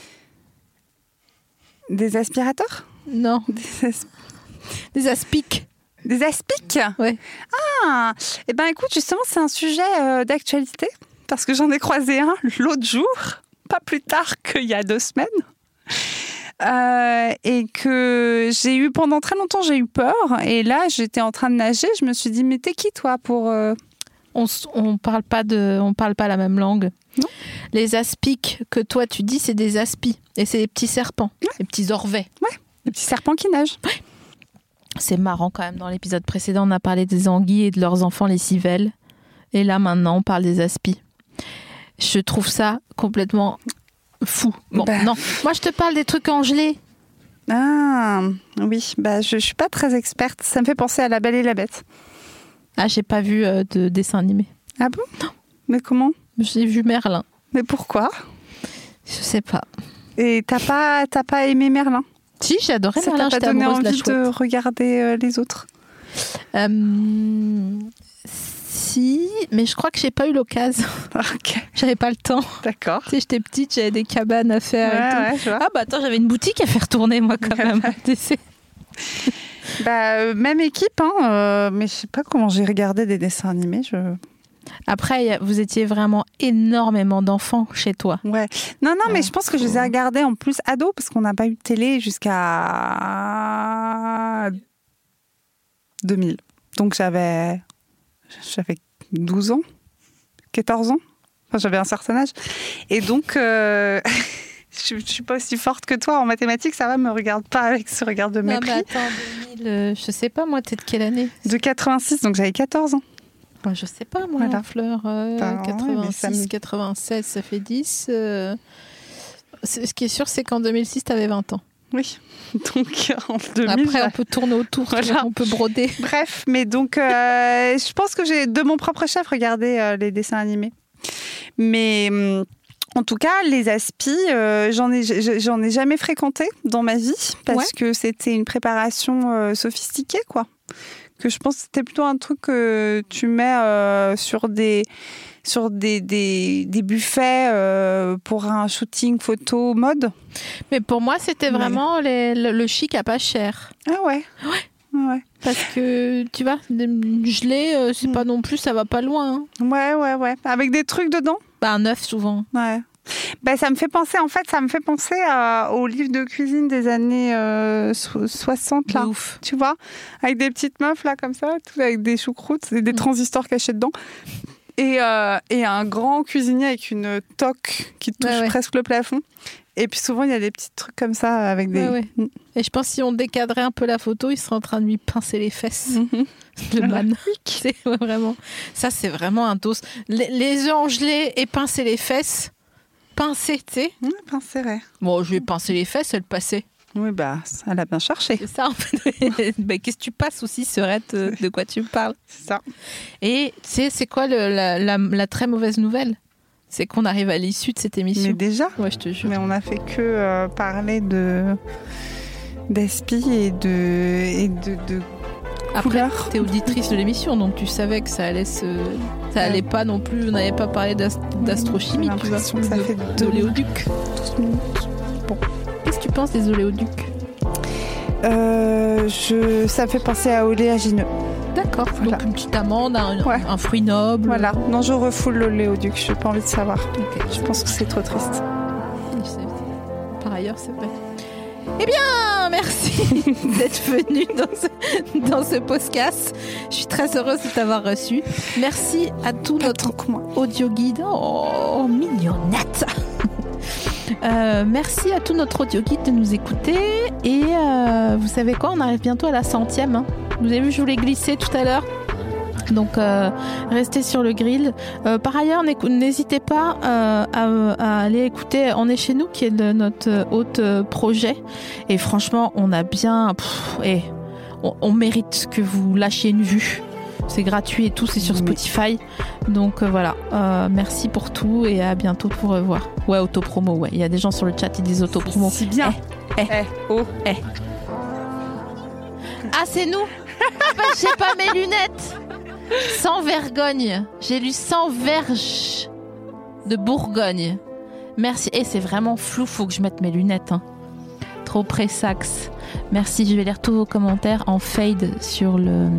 C: Des aspirateurs?
B: Non,
C: Des, as-
B: des aspics.
C: des aspics?
B: Ouais.
C: Ah Eh ben écoute, justement, c'est un sujet euh, d'actualité parce que j'en ai croisé un l'autre jour, pas plus tard qu'il y a deux semaines. Euh, et que j'ai eu pendant très longtemps j'ai eu peur et là j'étais en train de nager je me suis dit mais t'es qui toi pour euh,
B: On, on parle pas de, on parle pas la même langue.
C: Non.
B: Les aspics que toi tu dis, c'est des aspis et c'est des petits serpents, des petits orvets.
C: les petits serpents qui nagent
B: C'est marrant quand même. Dans l'épisode précédent, on a parlé des anguilles et de leurs enfants, les civelles. Et là, maintenant, on parle des aspis. Je trouve ça complètement fou. Bon,
C: Bah.
B: non. Moi, je te parle des trucs en gelée.
C: ah oui bah je, je suis pas très experte ça me fait penser à la Belle et la Bête
B: Ah, j'ai pas vu euh, de dessin animé.
C: ah bon? Mais comment?
B: J'ai vu Merlin.
C: mais pourquoi?
B: Je sais pas.
C: et t'as pas t'as pas aimé Merlin?
B: Si, j'ai adoré
C: ça
B: Merlin.
C: t'a donné
B: de
C: envie de
B: chouette.
C: regarder euh, les autres?
B: Euh, si, mais je crois que j'ai pas eu l'occasion.
C: ok
B: J'avais pas le temps.
C: d'accord
B: Tu sais, j'étais petite, j'avais des cabanes à faire et tout.
C: Ouais, ouais, je vois.
B: Ah bah attends, j'avais une boutique à faire tourner moi quand même.
C: Bah, euh, même équipe, hein, euh, mais je sais pas comment j'ai regardé des dessins animés. Je...
B: Après, vous étiez vraiment énormément d'enfants chez toi.
C: Ouais. Non, non, mais
B: Ouais.
C: je pense que je les ai regardés en plus ados parce qu'on n'a pas eu de télé jusqu'à 2000. Donc j'avais j'avais 12 ans, 14 ans. Enfin, j'avais un certain âge. Et donc, euh, je, je suis pas aussi forte que toi en mathématiques. Ça va, me regarde pas avec ce regard de
B: Non,
C: mépris.
B: mais attends, 2000, euh, je sais pas moi, t'es de quelle année?
C: De 86, donc j'avais 14 ans.
B: Moi, Je sais pas moi,
C: Voilà.
B: Fleur. euh,
C: Bah, ouais, mais ça
B: 86,
C: me-
B: 96, ça fait 10. euh, Ce qui est sûr, c'est qu'en 2006, t'avais 20 ans.
C: Oui. Donc en 2000.
B: Après, on peut tourner autour, tu
C: Voilà.
B: on peut broder.
C: Bref, mais donc, euh, je pense que j'ai de mon propre chef regardé euh, les dessins animés. Mais hum, en tout cas, les aspis, euh, j'en ai, ai jamais fréquenté dans ma vie parce
B: Ouais.
C: que c'était une préparation euh, sophistiquée, quoi. Que je pense que c'était plutôt un truc que tu mets euh, sur des sur des, des, des buffets euh, pour un shooting photo mode.
B: Mais pour moi, c'était
C: Ouais.
B: vraiment les- le, le chic à pas cher.
C: Ah ouais. Ouais. Ouais.
B: Parce que, tu vois, gelé, euh, c'est
C: Mm.
B: pas non plus, ça va pas loin. hein.
C: Ouais, ouais, ouais. Avec des trucs dedans?
B: Bah, un œuf, souvent.
C: Ouais. Ben, ça me fait penser, en fait, ça me fait penser à- au livre de cuisine des années euh, so- 60,
B: De
C: là.
B: ouf.
C: Tu vois? Avec des petites meufs, là, comme ça, tout avec des choucroutes et des
B: Mm.
C: transistors cachés dedans. Et, euh, et un grand cuisinier avec une toque qui touche
B: ouais.
C: presque le plafond. Et puis souvent, il y a des petits trucs comme ça avec des.
B: Ouais.
C: Mm.
B: Et je pense que si on décadrait un peu la photo, il serait en train de lui pincer les fesses.
C: Mhm.
B: Le
C: Voilà.
B: man. C'est ouais, vraiment. Ça, c'est vraiment un dos. Les, les gelée et pincer les fesses. Pincer, tu sais.
C: Mm, ben, c'est vrai.
B: Bon, je vais pincer les fesses, elle passait.
C: Oui, bah, elle a bien cherché.
B: C'est ça, en fait. Ben, Qu'est-ce que tu passes aussi, Serette euh, De quoi tu me parles?
C: C'est ça.
B: Et tu sais, c'est quoi le- la, la- la très mauvaise nouvelle? C'est qu'on arrive à l'issue de cette émission.
C: Mais déjà,
B: Ouais, je te jure.
C: Mais on a fait que euh, parler de d'aspi et de et de, de
B: Après,
C: couleurs.
B: t'es auditrice de l'émission, donc tu savais que ça allait se. Ça allait pas non plus. On n'avait pas parlé d'ast- d'astrochimie, tu vois.
C: que ça
B: de-
C: fait
B: d'oléoduc. Qu'est-ce que tu penses des oléoducs
C: Euh, je, ça me fait penser à oléagineux.
B: D'accord.
C: Voilà.
B: Donc une petite amande, un,
C: Ouais.
B: un fruit noble.
C: Voilà. Non, je refoule l'oléoduc. Je n'ai pas envie de savoir. Je pense que c'est trop triste.
B: Par ailleurs, c'est vrai. Eh bien, merci d'être venu dans ce, dans ce podcast. Je suis très heureuse de t'avoir reçu. Merci à tout notre audio guide. Oh, mignonnette Euh, merci à tout notre audio guide de nous écouter. Et euh, vous savez quoi? On arrive bientôt à la centième. hein. Vous avez vu, je vous l'ai glissé tout à l'heure. Donc, euh, restez sur le grill. Euh, par ailleurs, n'hésitez pas euh, à, à aller écouter On est chez nous, qui est le- notre hôte euh, projet. Et franchement, on a bien. pff, eh, on, on mérite que vous lâchiez une vue. C'est gratuit et tout, c'est sur Spotify. Donc voilà, merci pour tout et à bientôt pour revoir. Ouais, autopromo, ouais. Il y a des gens sur le chat qui disent autopromo.
C: Si bien.
B: Eh,
C: Eh, oh.
B: Ah, c'est nous Ah, bah, J'ai pas mes lunettes Sans vergogne. J'ai lu sans verge de Bourgogne. Merci. Et c'est vraiment flou, faut que je mette mes lunettes. hein. Trop près sax. Merci, je vais lire tous vos commentaires en fade sur le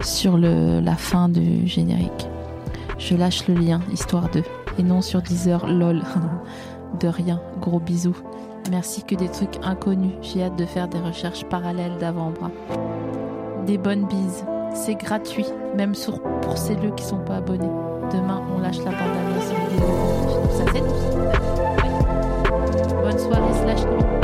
B: sur le la fin du générique. Je lâche le lien, histoire de. Et non sur Deezer, lol. de rien, gros bisous. Merci que des trucs inconnus. J'ai hâte de faire des recherches parallèles d'avant-bras. Des bonnes bises. C'est gratuit, même pour celles qui sont pas abonnés. Demain, on lâche la bande-annonce vidéo. Ça, c'est tout. Bonne soirée, slash nuit.